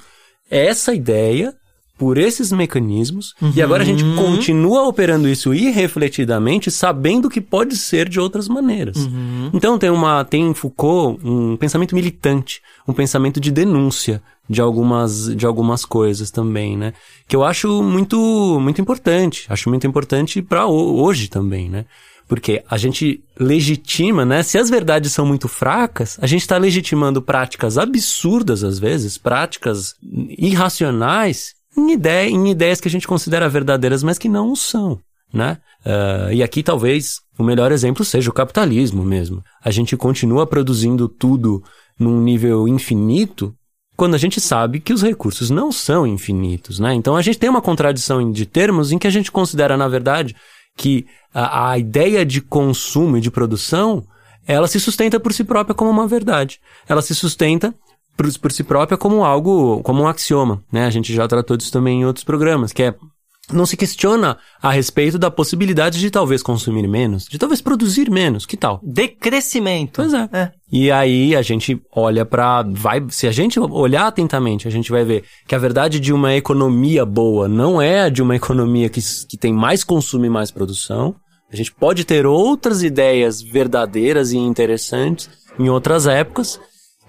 essa ideia por esses mecanismos e agora a gente continua operando isso irrefletidamente, sabendo que pode ser de outras maneiras. Então tem uma tem em Foucault um pensamento militante, um pensamento de denúncia de algumas de algumas coisas também, né? Que eu acho muito muito importante, acho muito importante para hoje também, né? Porque a gente legitima, né? Se as verdades são muito fracas, a gente está legitimando práticas absurdas às vezes, práticas irracionais em, ideia, em ideias que a gente considera verdadeiras, mas que não são, né? Ah, e aqui talvez o melhor exemplo seja o capitalismo mesmo. A gente continua produzindo tudo num nível infinito quando a gente sabe que os recursos não são infinitos, né? Então a gente tem uma contradição de termos em que a gente considera, na verdade, que a, a ideia de consumo e de produção, ela se sustenta por si própria como uma verdade. Ela se sustenta por, por si própria como algo, como um axioma, né? A gente já tratou disso também em outros programas, que é não se questiona a respeito da possibilidade de talvez consumir menos, de talvez produzir menos, que tal? Decrescimento. Pois é. É. E aí a gente olha pra. vai, se a gente olhar atentamente, a gente vai ver que a verdade de uma economia boa não é a de uma economia que, que tem mais consumo e mais produção. A gente pode ter outras ideias verdadeiras e interessantes em outras épocas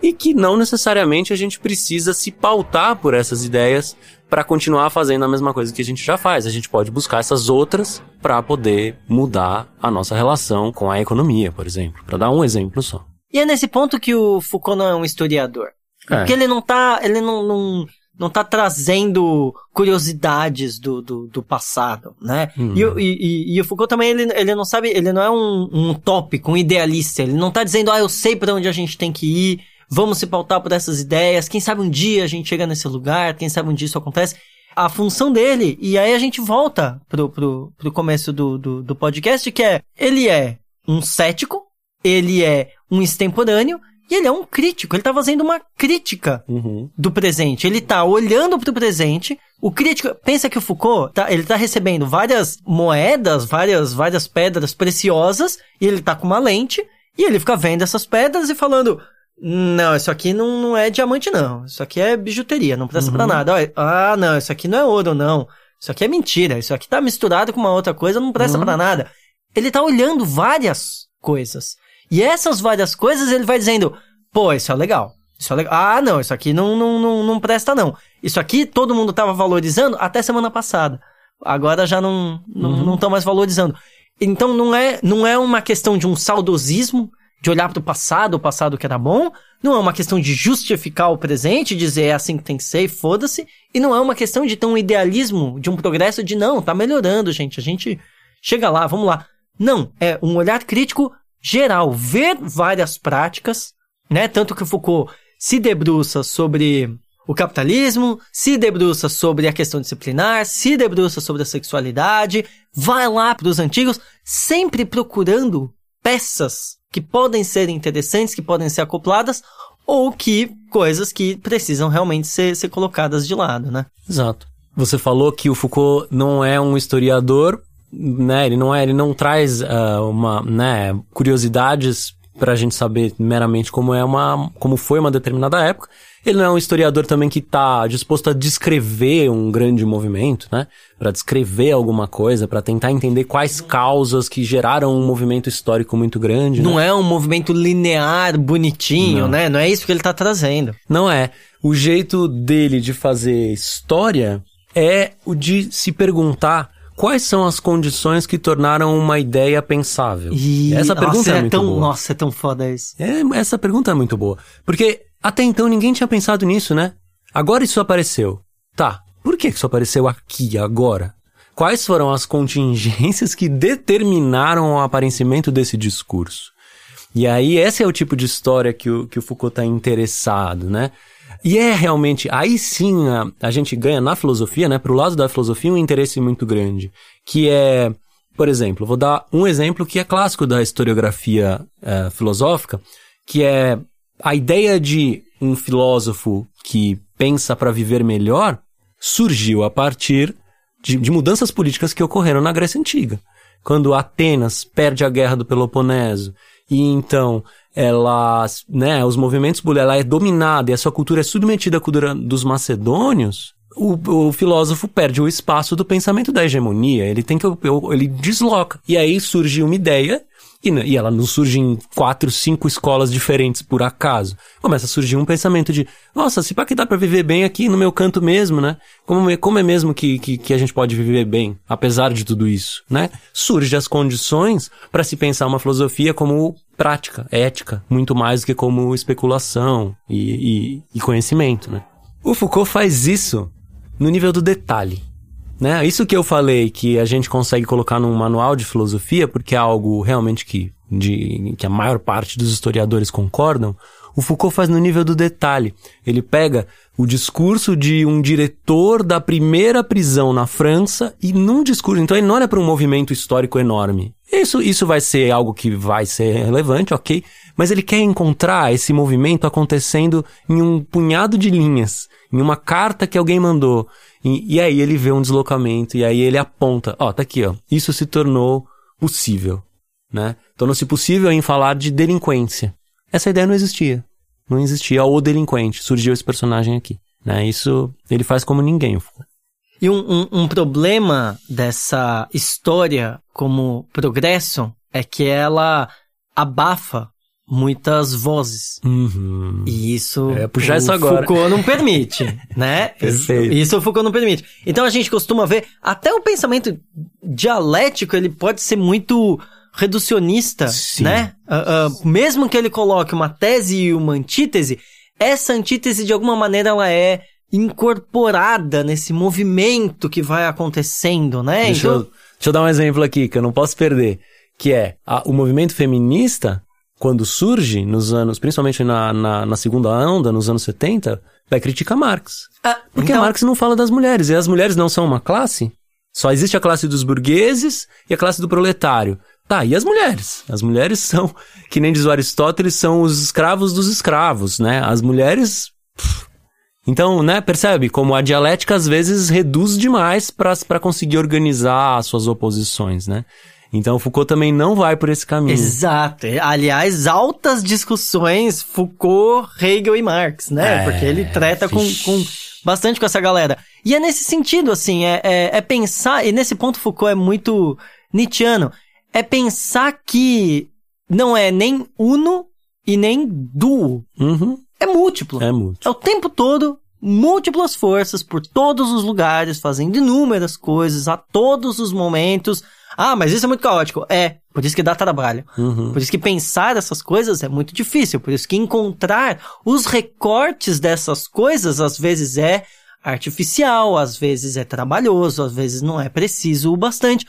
e que não necessariamente a gente precisa se pautar por essas ideias para continuar fazendo a mesma coisa que a gente já faz. A gente pode buscar essas outras para poder mudar a nossa relação com a economia, por exemplo, para dar um exemplo só. E é nesse ponto que o Foucault não é um historiador. É. Porque ele não tá, ele não, não, não tá trazendo curiosidades do, do, do passado, né? Uhum. E, o- e, e, o Foucault também, ele, ele não sabe, ele não é um, um utópico, um idealista. Ele não tá dizendo, ah, eu sei para onde a gente tem que ir, vamos se pautar por essas ideias, quem sabe um dia a gente chega nesse lugar, quem sabe um dia isso acontece. A função dele, e aí a gente volta pro, pro, pro começo do, do, do podcast, que é, ele é um cético, ele é um extemporâneo, e ele é um crítico, ele tá fazendo uma crítica Uhum. do presente. Ele tá olhando pro presente. O crítico, pensa que o Foucault, tá, ele tá recebendo várias moedas, várias, várias pedras preciosas, e ele tá com uma lente, e ele fica vendo essas pedras e falando, não, isso aqui não, não é diamante não, isso aqui é bijuteria, não presta pra nada. Olha, Ah, não, isso aqui não é ouro não, isso aqui é mentira, isso aqui tá misturado com uma outra coisa, não presta pra nada. Ele tá olhando várias coisas. E essas várias coisas ele vai dizendo, pô, isso é legal. Isso é legal. Ah, não, isso aqui não, não, não, não presta, não. Isso aqui todo mundo tava valorizando até semana passada. Agora já não não não estão mais valorizando. Então não é, não é uma questão de um saudosismo, de olhar para o passado, o passado que era bom. Não é uma questão de justificar o presente, dizer é assim que tem que ser e foda-se. E não é uma questão de ter um idealismo, de um progresso de não, tá melhorando, gente. A gente chega lá, vamos lá. Não, é um olhar crítico geral, ver várias práticas, né? Tanto que Foucault se debruça sobre o capitalismo, se debruça sobre a questão disciplinar, se debruça sobre a sexualidade, vai lá para os antigos, sempre procurando peças que podem ser interessantes, que podem ser acopladas, ou que coisas que precisam realmente ser, ser colocadas de lado, né? Exato. Você falou que o Foucault não é um historiador, né? Ele não é, ele não traz uh, uma, né, curiosidades para a gente saber meramente como é uma, como foi uma determinada época. Ele não é um historiador também que está disposto a descrever um grande movimento, né? Para descrever alguma coisa, para tentar entender quais causas que geraram um movimento histórico muito grande. Não né? é um movimento linear, bonitinho, não. né? Não é isso que ele está trazendo. Não é. O jeito dele de fazer história é o de se perguntar Quais são as condições que tornaram uma ideia pensável? E... Essa pergunta nossa, é, é, muito tão, boa. Nossa, é tão foda isso. É, essa pergunta é muito boa. Porque até então ninguém tinha pensado nisso, né? Agora isso apareceu. Tá, por que isso apareceu aqui, agora? Quais foram as contingências que determinaram o aparecimento desse discurso? E aí, esse é o tipo de história que o, que o Foucault está interessado, né? E é realmente, aí sim a, a gente ganha na filosofia, né, pro lado da filosofia, um interesse muito grande, que é, por exemplo, vou dar um exemplo que é clássico da historiografia é, filosófica, que é a ideia de um filósofo que pensa para viver melhor surgiu a partir de, de mudanças políticas que ocorreram na Grécia Antiga. Quando Atenas perde a guerra do Peloponeso e então ela, né, os movimentos ela é dominada e a sua cultura é submetida à cultura dos macedônios, o, o, filósofo perde o espaço do pensamento da hegemonia, ele tem que ele desloca. E aí surge uma ideia e, e ela não surge em quatro, cinco escolas diferentes por acaso. Começa a surgir um pensamento de, nossa, se pá que dá para viver bem aqui no meu canto mesmo, né? Como, é, como é mesmo que, que, que a gente pode viver bem, apesar de tudo isso, né? Surge as condições para se pensar uma filosofia como prática, ética, muito mais do que como especulação e, e, e conhecimento, né? O Foucault faz isso no nível do detalhe. Né? Isso que eu falei que a gente consegue colocar num manual de filosofia, porque é algo realmente que, de, que a maior parte dos historiadores concordam, o Foucault faz no nível do detalhe. Ele pega o discurso de um diretor da primeira prisão na França e num discurso, então ele não olha para um movimento histórico enorme. Isso, isso vai ser algo que vai ser relevante, ok? Mas ele quer encontrar esse movimento acontecendo em um punhado de linhas, em uma carta que alguém mandou. E, e aí ele vê um deslocamento, e aí ele aponta, ó, tá aqui, ó. Isso se tornou possível, né? Tornou-se possível em falar de delinquência. Essa ideia não existia. Não existia o delinquente. Surgiu esse personagem aqui. Né? Isso ele faz como ninguém. E um, um, um problema dessa história como progresso é que ela abafa muitas vozes. Uhum. E isso é puxar isso agora. Foucault não permite, né? Perfeito. Isso o Foucault não permite. Então a gente costuma ver até o pensamento dialético, ele pode ser muito reducionista, Sim. né? Uh, uh, mesmo que ele coloque uma tese e uma antítese, essa antítese de alguma maneira ela é incorporada nesse movimento que vai acontecendo, né? Deixa, então... eu, deixa eu dar um exemplo aqui que eu não posso perder, que é a, o movimento feminista, quando surge nos anos, principalmente na, na, na, segunda onda, nos anos 70, vai criticar Marx. Ah, porque então... Marx não fala das mulheres, e as mulheres não são uma classe. Só existe a classe dos burgueses e a classe do proletário. Tá, e as mulheres? As mulheres são, que nem diz o Aristóteles, são os escravos dos escravos, né? As mulheres. Pff. Então, né, percebe como a dialética às vezes reduz demais para conseguir organizar as suas oposições, né? Então Foucault também não vai por esse caminho. Exato. Aliás, altas discussões Foucault, Hegel e Marx, né? É, Porque ele trata com, com, bastante com essa galera. E é nesse sentido, assim, é, é, é pensar, e nesse ponto Foucault é muito Nietzscheano é pensar que não é nem uno e nem duo. Uhum. É múltiplo. É múltiplo. É o tempo todo múltiplas forças por todos os lugares, fazendo inúmeras coisas a todos os momentos. Ah, mas isso é muito caótico. É, por isso que dá trabalho. Uhum. Por isso que pensar essas coisas é muito difícil. Por isso que encontrar os recortes dessas coisas às vezes é artificial, às vezes é trabalhoso, às vezes não é preciso o bastante.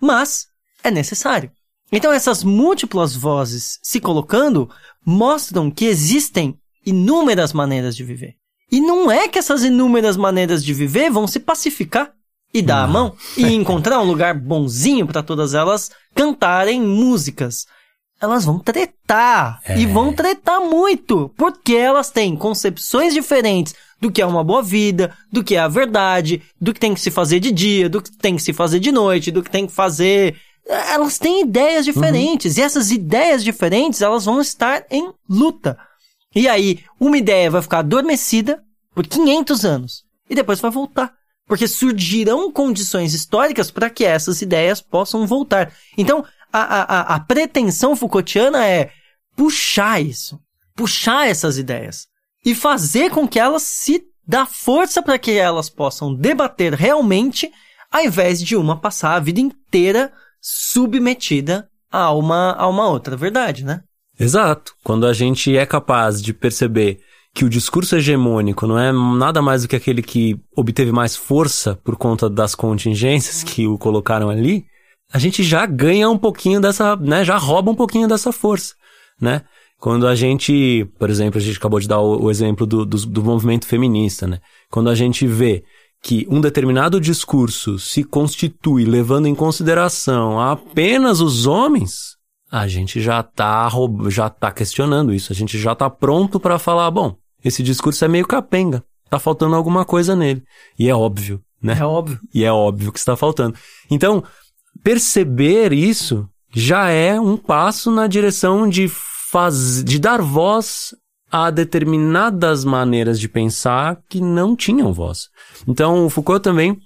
Mas é necessário. Então essas múltiplas vozes se colocando mostram que existem inúmeras maneiras de viver. E não é que essas inúmeras maneiras de viver vão se pacificar e dar a mão e encontrar um lugar bonzinho para todas elas cantarem músicas. Elas vão tretar é. e vão tretar muito, porque elas têm concepções diferentes do que é uma boa vida, do que é a verdade, do que tem que se fazer de dia, do que tem que se fazer de noite, do que tem que fazer elas têm ideias diferentes uhum. e essas ideias diferentes elas vão estar em luta. E aí, uma ideia vai ficar adormecida por 500 anos e depois vai voltar. Porque surgirão condições históricas para que essas ideias possam voltar. Então, a, a, a pretensão Foucaultiana é puxar isso, puxar essas ideias e fazer com que elas se dá força para que elas possam debater realmente, ao invés de uma passar a vida inteira submetida a uma, a uma outra verdade, né? Exato. Quando a gente é capaz de perceber que o discurso hegemônico não é nada mais do que aquele que obteve mais força por conta das contingências que o colocaram ali, a gente já ganha um pouquinho dessa, né, já rouba um pouquinho dessa força, né? Quando a gente, por exemplo, a gente acabou de dar o, o exemplo do, do, do movimento feminista, né? Quando a gente vê que um determinado discurso se constitui levando em consideração apenas os homens, a gente já está já tá questionando isso, a gente já está pronto para falar, bom, esse discurso é meio capenga, tá faltando alguma coisa nele. E é óbvio, né? É óbvio. E é óbvio que está faltando. Então, perceber isso já é um passo na direção de faz, de dar voz a determinadas maneiras de pensar que não tinham voz. Então, o Foucault também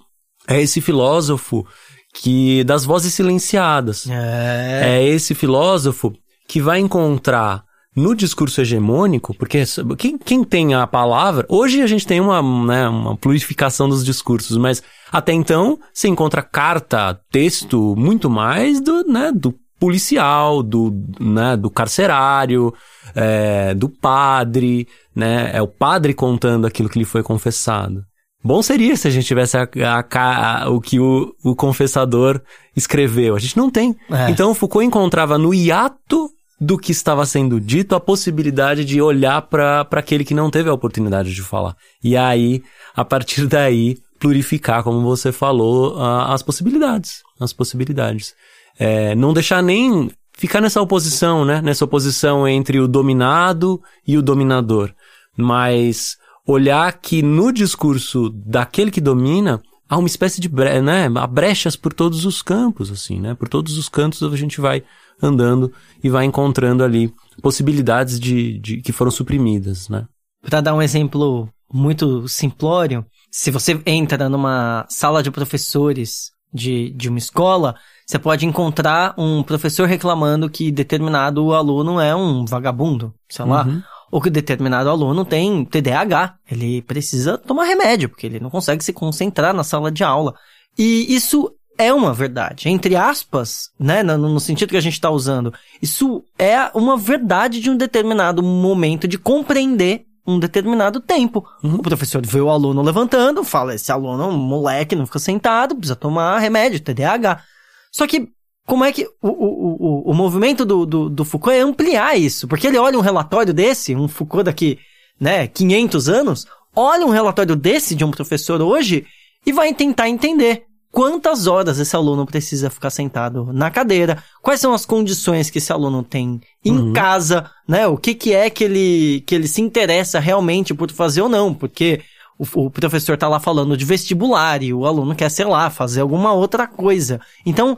é esse filósofo que das vozes silenciadas. É, é esse filósofo que vai encontrar no discurso hegemônico, porque quem, quem tem a palavra, hoje a gente tem uma, né, uma purificação dos discursos, mas até então se encontra carta, texto, muito mais do, né, do policial, do, né, do carcerário, é, do padre, né? É o padre contando aquilo que lhe foi confessado. Bom seria se a gente tivesse a, a, a, o que o, o, confessador escreveu. A gente não tem. É. Então Foucault encontrava no hiato do que estava sendo dito a possibilidade de olhar para aquele que não teve a oportunidade de falar. E aí, a partir daí, plurificar, como você falou, as possibilidades. As possibilidades. É, não deixar nem ficar nessa oposição, né? Nessa oposição entre o dominado e o dominador. Mas olhar que no discurso daquele que domina há uma espécie de bre né? Há brechas por todos os campos, assim, né? Por todos os cantos a gente vai andando e vai encontrando ali possibilidades de, de que foram suprimidas, né? Para dar um exemplo muito simplório, se você entra numa sala de professores de, de uma escola, você pode encontrar um professor reclamando que determinado aluno é um vagabundo, sei lá. Uhum. Ou que determinado aluno tem TDAH. Ele precisa tomar remédio, porque ele não consegue se concentrar na sala de aula. E isso é uma verdade. Entre aspas, né? No, no sentido que a gente está usando. Isso é uma verdade de um determinado momento de compreender um determinado tempo. Uhum. O professor vê o aluno levantando, fala: esse aluno é um moleque, não fica sentado, precisa tomar remédio, TDAH. Só que, como é que o, o, o, o movimento do, do, do Foucault é ampliar isso? Porque ele olha um relatório desse, um Foucault daqui, né, 500 anos, olha um relatório desse de um professor hoje e vai tentar entender quantas horas esse aluno precisa ficar sentado na cadeira, quais são as condições que esse aluno tem em uhum. casa, né? O que, que é que ele, que ele se interessa realmente por fazer ou não, porque o, o professor tá lá falando de vestibular e o aluno quer, sei lá, fazer alguma outra coisa. Então,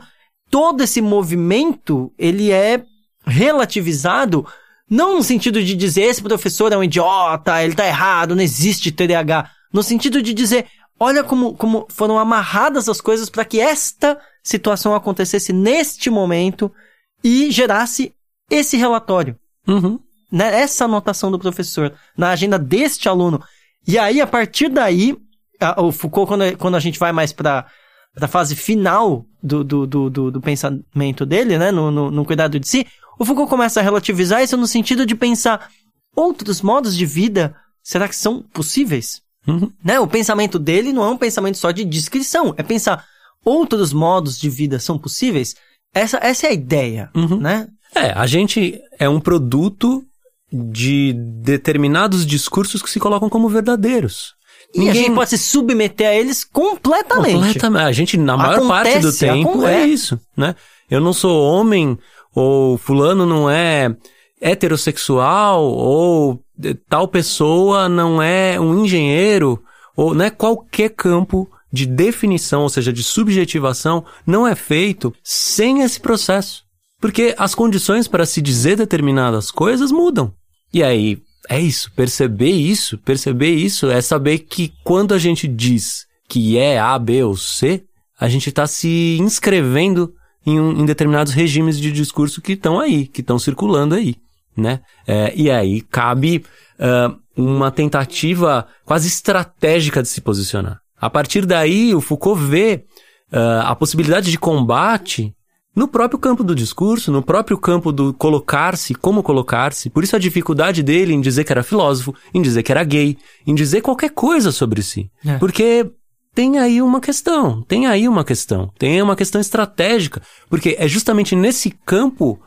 todo esse movimento, ele é relativizado não no sentido de dizer esse professor é um idiota, ele tá errado, não existe TDAH. No sentido de dizer, Olha como, como foram amarradas as coisas para que esta situação acontecesse neste momento e gerasse esse relatório. Uhum. Né? Essa anotação do professor na agenda deste aluno. E aí, a partir daí, a, o Foucault, quando, quando a gente vai mais para a fase final do, do, do, do, do pensamento dele, né? No, no, no cuidado de si, o Foucault começa a relativizar isso no sentido de pensar outros modos de vida, será que são possíveis? Uhum. Né? O pensamento dele não é um pensamento só de descrição, é pensar outros modos de vida são possíveis. Essa, essa é a ideia, Uhum. né? É, a gente é um produto de determinados discursos que se colocam como verdadeiros. E a gente pode se submeter a eles completamente. Completamente. A gente, na maior parte do Acontece, tempo, é é. isso, né? Eu não sou homem, ou fulano não é heterossexual, ou eh, tal pessoa não é um engenheiro, ou né, qualquer campo de definição, ou seja, de subjetivação, não é feito sem esse processo. Porque as condições para se dizer determinadas coisas mudam. E aí, é isso. Perceber isso, perceber isso é saber que quando a gente diz que é A, B ou C, a gente está se inscrevendo em, um- em determinados regimes de discurso que estão aí, que estão circulando aí, né? É, e aí cabe ah, uma tentativa quase estratégica de se posicionar. A partir daí, o Foucault vê ah, a possibilidade de combate no próprio campo do discurso, no próprio campo do colocar-se, como colocar-se. Por isso a dificuldade dele em dizer que era filósofo, em dizer que era gay, em dizer qualquer coisa sobre si. É. Porque tem aí uma questão, tem aí uma questão, tem uma questão estratégica. Porque é justamente nesse campo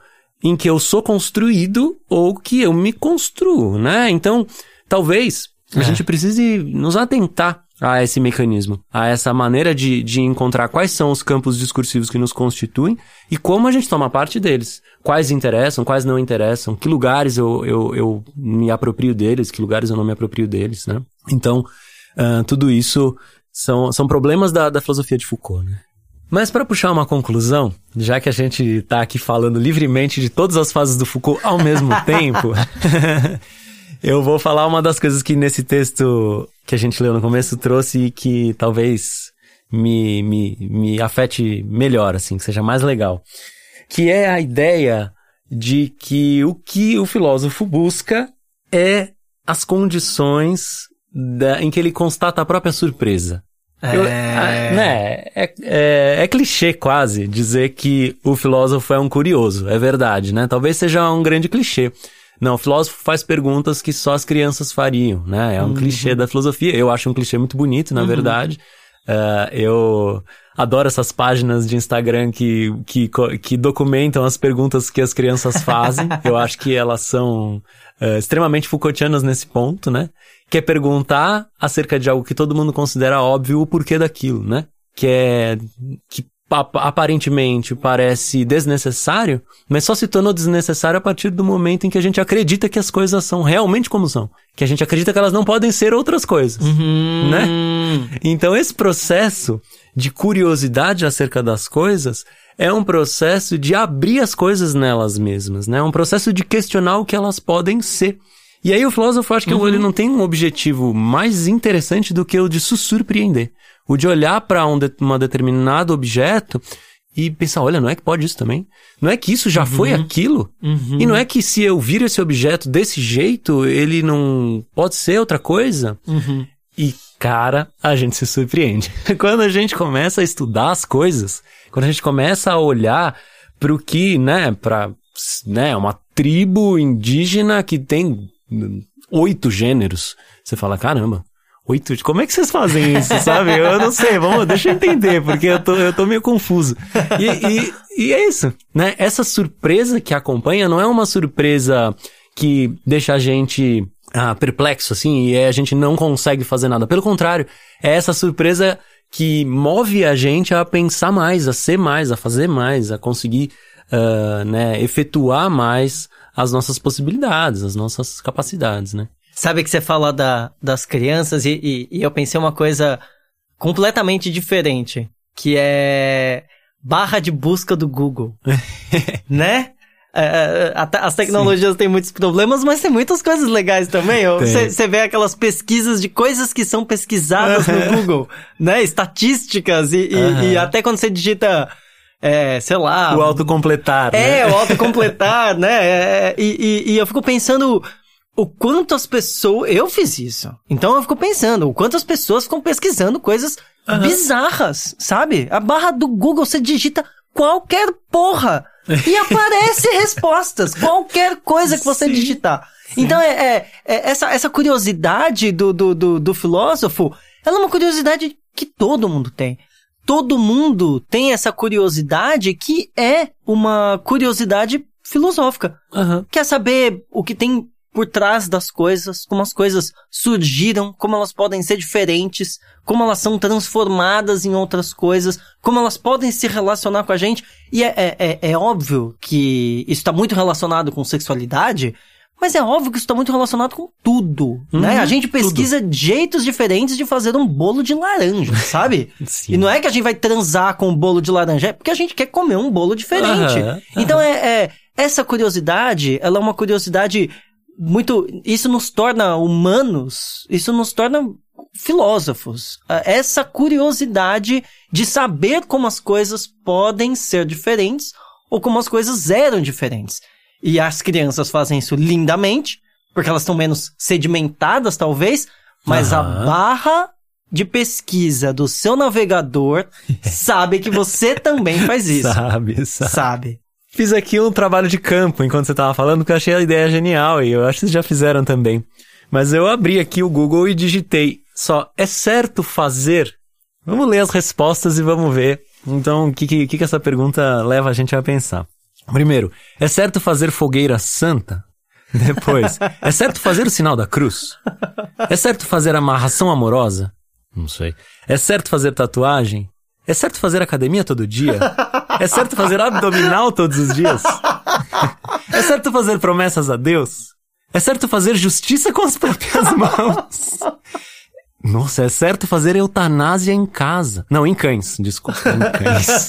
em que eu sou construído ou que eu me construo, né? Então, talvez a É. gente precise nos atentar a esse mecanismo, a essa maneira de, de encontrar quais são os campos discursivos que nos constituem e como a gente toma parte deles. Quais interessam, quais não interessam, que lugares eu, eu, eu me aproprio deles, que lugares eu não me aproprio deles, né? Então, ah, tudo isso são, são problemas da, da filosofia de Foucault, né? Mas para puxar uma conclusão, já que a gente está aqui falando livremente de todas as fases do Foucault ao mesmo tempo, eu vou falar uma das coisas que nesse texto que a gente leu no começo trouxe e que talvez me, me, me afete melhor, assim, que seja mais legal. Que é a ideia de que o que o filósofo busca é as condições da- em que ele constata a própria surpresa. Eu- ah, né, é, é, é clichê quase dizer que o filósofo é um curioso, é verdade, né? Talvez seja um grande clichê. Não, o filósofo faz perguntas que só as crianças fariam, né? É um clichê da filosofia. Eu acho um clichê muito bonito, na verdade. Ah, eu adoro essas páginas de Instagram que, que, que documentam as perguntas que as crianças fazem. eu acho que elas são ah, extremamente Foucaultianas nesse ponto, né? Que é perguntar acerca de algo que todo mundo considera óbvio o porquê daquilo, né? Que é que ap- aparentemente parece desnecessário, mas só se tornou desnecessário a partir do momento em que a gente acredita que as coisas são realmente como são. Que a gente acredita que elas não podem ser outras coisas. Uhum. né? Então, esse processo de curiosidade acerca das coisas é um processo de abrir as coisas nelas mesmas, né? É um processo de questionar o que elas podem ser. E aí o filósofo acho que ele não tem um objetivo mais interessante do que o de se surpreender. O de olhar para um de, uma determinado objeto e pensar, olha, não é que pode isso também? Não é que isso já foi aquilo? Uhum. E não é que se eu vir esse objeto desse jeito, ele não pode ser outra coisa? Uhum. E, cara, a gente se surpreende. Quando a gente começa a estudar as coisas, quando a gente começa a olhar pro que, né, pra, né, uma tribo indígena que tem oito gêneros. Você fala, caramba, oito, como é que vocês fazem isso, sabe? Eu não sei, vamos, deixa eu entender, porque eu tô, eu tô meio confuso. E, e, e é isso, né? Essa surpresa que acompanha não é uma surpresa que deixa a gente ah, perplexo, assim, e a gente não consegue fazer nada. Pelo contrário, é essa surpresa que move a gente a pensar mais, a ser mais, a fazer mais, a conseguir, ah, né, efetuar mais as nossas possibilidades, as nossas capacidades, né? Sabe que você fala da, das crianças e, e, e eu pensei uma coisa completamente diferente, que é barra de busca do Google, né? É, a te- as tecnologias têm muitos problemas, mas tem muitas coisas legais também. Você vê aquelas pesquisas de coisas que são pesquisadas no Google, né? Estatísticas e, e- e até quando você digita, é, sei lá... o autocompletar, É, né? o autocompletar, né? É, e, e- e eu fico pensando o quanto as pessoas. Eu fiz isso. Então eu fico pensando o quanto as pessoas ficam pesquisando coisas Aham. bizarras, sabe? A barra do Google você digita qualquer porra e aparece respostas. Qualquer coisa que você Sim, digitar. Então é, é- é essa, essa curiosidade do, do, do, do filósofo, ela é uma curiosidade que todo mundo tem. Todo mundo tem essa curiosidade que é uma curiosidade filosófica. Aham. Quer saber o que tem por trás das coisas, como as coisas surgiram, como elas podem ser diferentes, como elas são transformadas em outras coisas, como elas podem se relacionar com a gente. E é, é, é, é óbvio que isso está muito relacionado com sexualidade, mas é óbvio que isso está muito relacionado com tudo, né? Uhum, A gente pesquisa jeitos diferentes de fazer um bolo de laranja, sabe? E não é que a gente vai transar com um bolo de laranja, é porque a gente quer comer um bolo diferente. Aham, Então é, é- essa curiosidade, ela é uma curiosidade muito, isso nos torna humanos, isso nos torna filósofos. Essa curiosidade de saber como as coisas podem ser diferentes ou como as coisas eram diferentes. E as crianças fazem isso lindamente, porque elas estão menos sedimentadas, talvez, mas a Aham. barra de pesquisa do seu navegador sabe que você também faz isso. Sabe, sabe. Sabe? Fiz aqui um trabalho de campo enquanto você tava falando, porque eu achei a ideia genial e eu acho que vocês já fizeram também. Mas eu abri aqui o Google e digitei só, é certo fazer? Vamos ler as respostas e vamos ver. Então, o que, que, que essa pergunta leva a gente a pensar? Primeiro, é certo fazer fogueira santa? Depois, é certo fazer o sinal da cruz? É certo fazer amarração amorosa? Não sei. É certo fazer tatuagem? É certo fazer academia todo dia? É certo fazer abdominal todos os dias? É certo fazer promessas a Deus? É certo fazer justiça com as próprias mãos? Nossa, é certo fazer eutanásia em casa. Não, em cães, desculpa, em cães.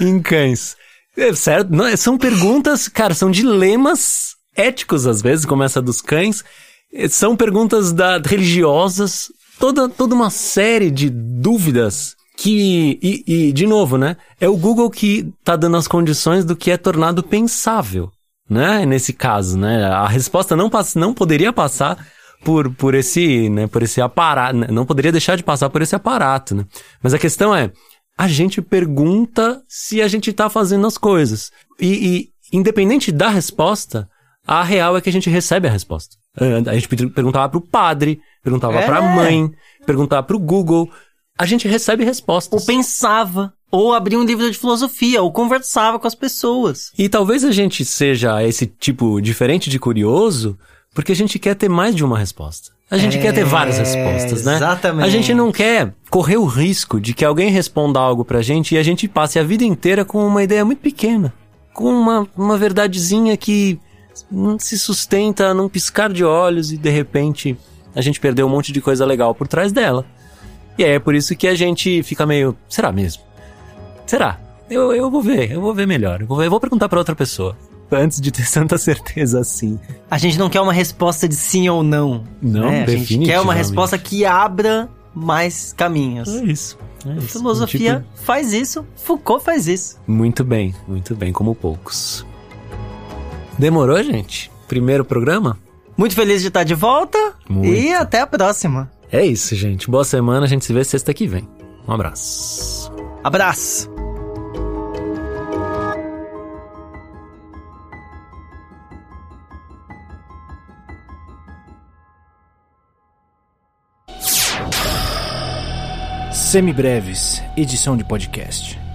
em cães. É certo, não, são perguntas, cara, são dilemas éticos às vezes, como essa dos cães. Eh, São perguntas da, religiosas, toda, toda uma série de dúvidas que, e, e, de novo, né? É o Google que tá dando as condições do que é tornado pensável, né? Nesse caso, né? A resposta não, passa, não poderia passar por, por esse, né? Por esse aparato, não poderia deixar de passar por esse aparato, né? Mas a questão é, a gente pergunta se a gente tá fazendo as coisas. E, e independente da resposta, a real é que a gente recebe a resposta. A gente per- perguntava pro padre, perguntava É. pra mãe, perguntava pro Google. A gente recebe respostas. Ou pensava, ou abria um livro de filosofia, ou conversava com as pessoas. E talvez a gente seja esse tipo diferente de curioso, porque a gente quer ter mais de uma resposta. A gente É, quer ter várias respostas, né? exatamente. A gente não quer correr o risco de que alguém responda algo pra gente e a gente passe a vida inteira com uma ideia muito pequena. Com uma, uma verdadezinha que se sustenta num piscar de olhos e de repente a gente perdeu um monte de coisa legal por trás dela. E é por isso que a gente fica meio. Será mesmo? Será? Eu, eu vou ver, eu vou ver melhor. Eu vou, ver- eu vou perguntar pra outra pessoa. Antes de ter tanta certeza assim. A gente não quer uma resposta de sim ou não. Não, né? A gente quer uma resposta que abra mais caminhos. É isso. É isso. Filosofia faz isso, Foucault faz isso. Tipo, muito bem, muito bem, como poucos. Demorou, gente? Primeiro programa? Muito feliz de estar de volta Muito. e até a próxima. É isso, gente. Boa semana, a gente se vê sexta que vem. Um abraço. Abraço. Semibreves, edição de podcast.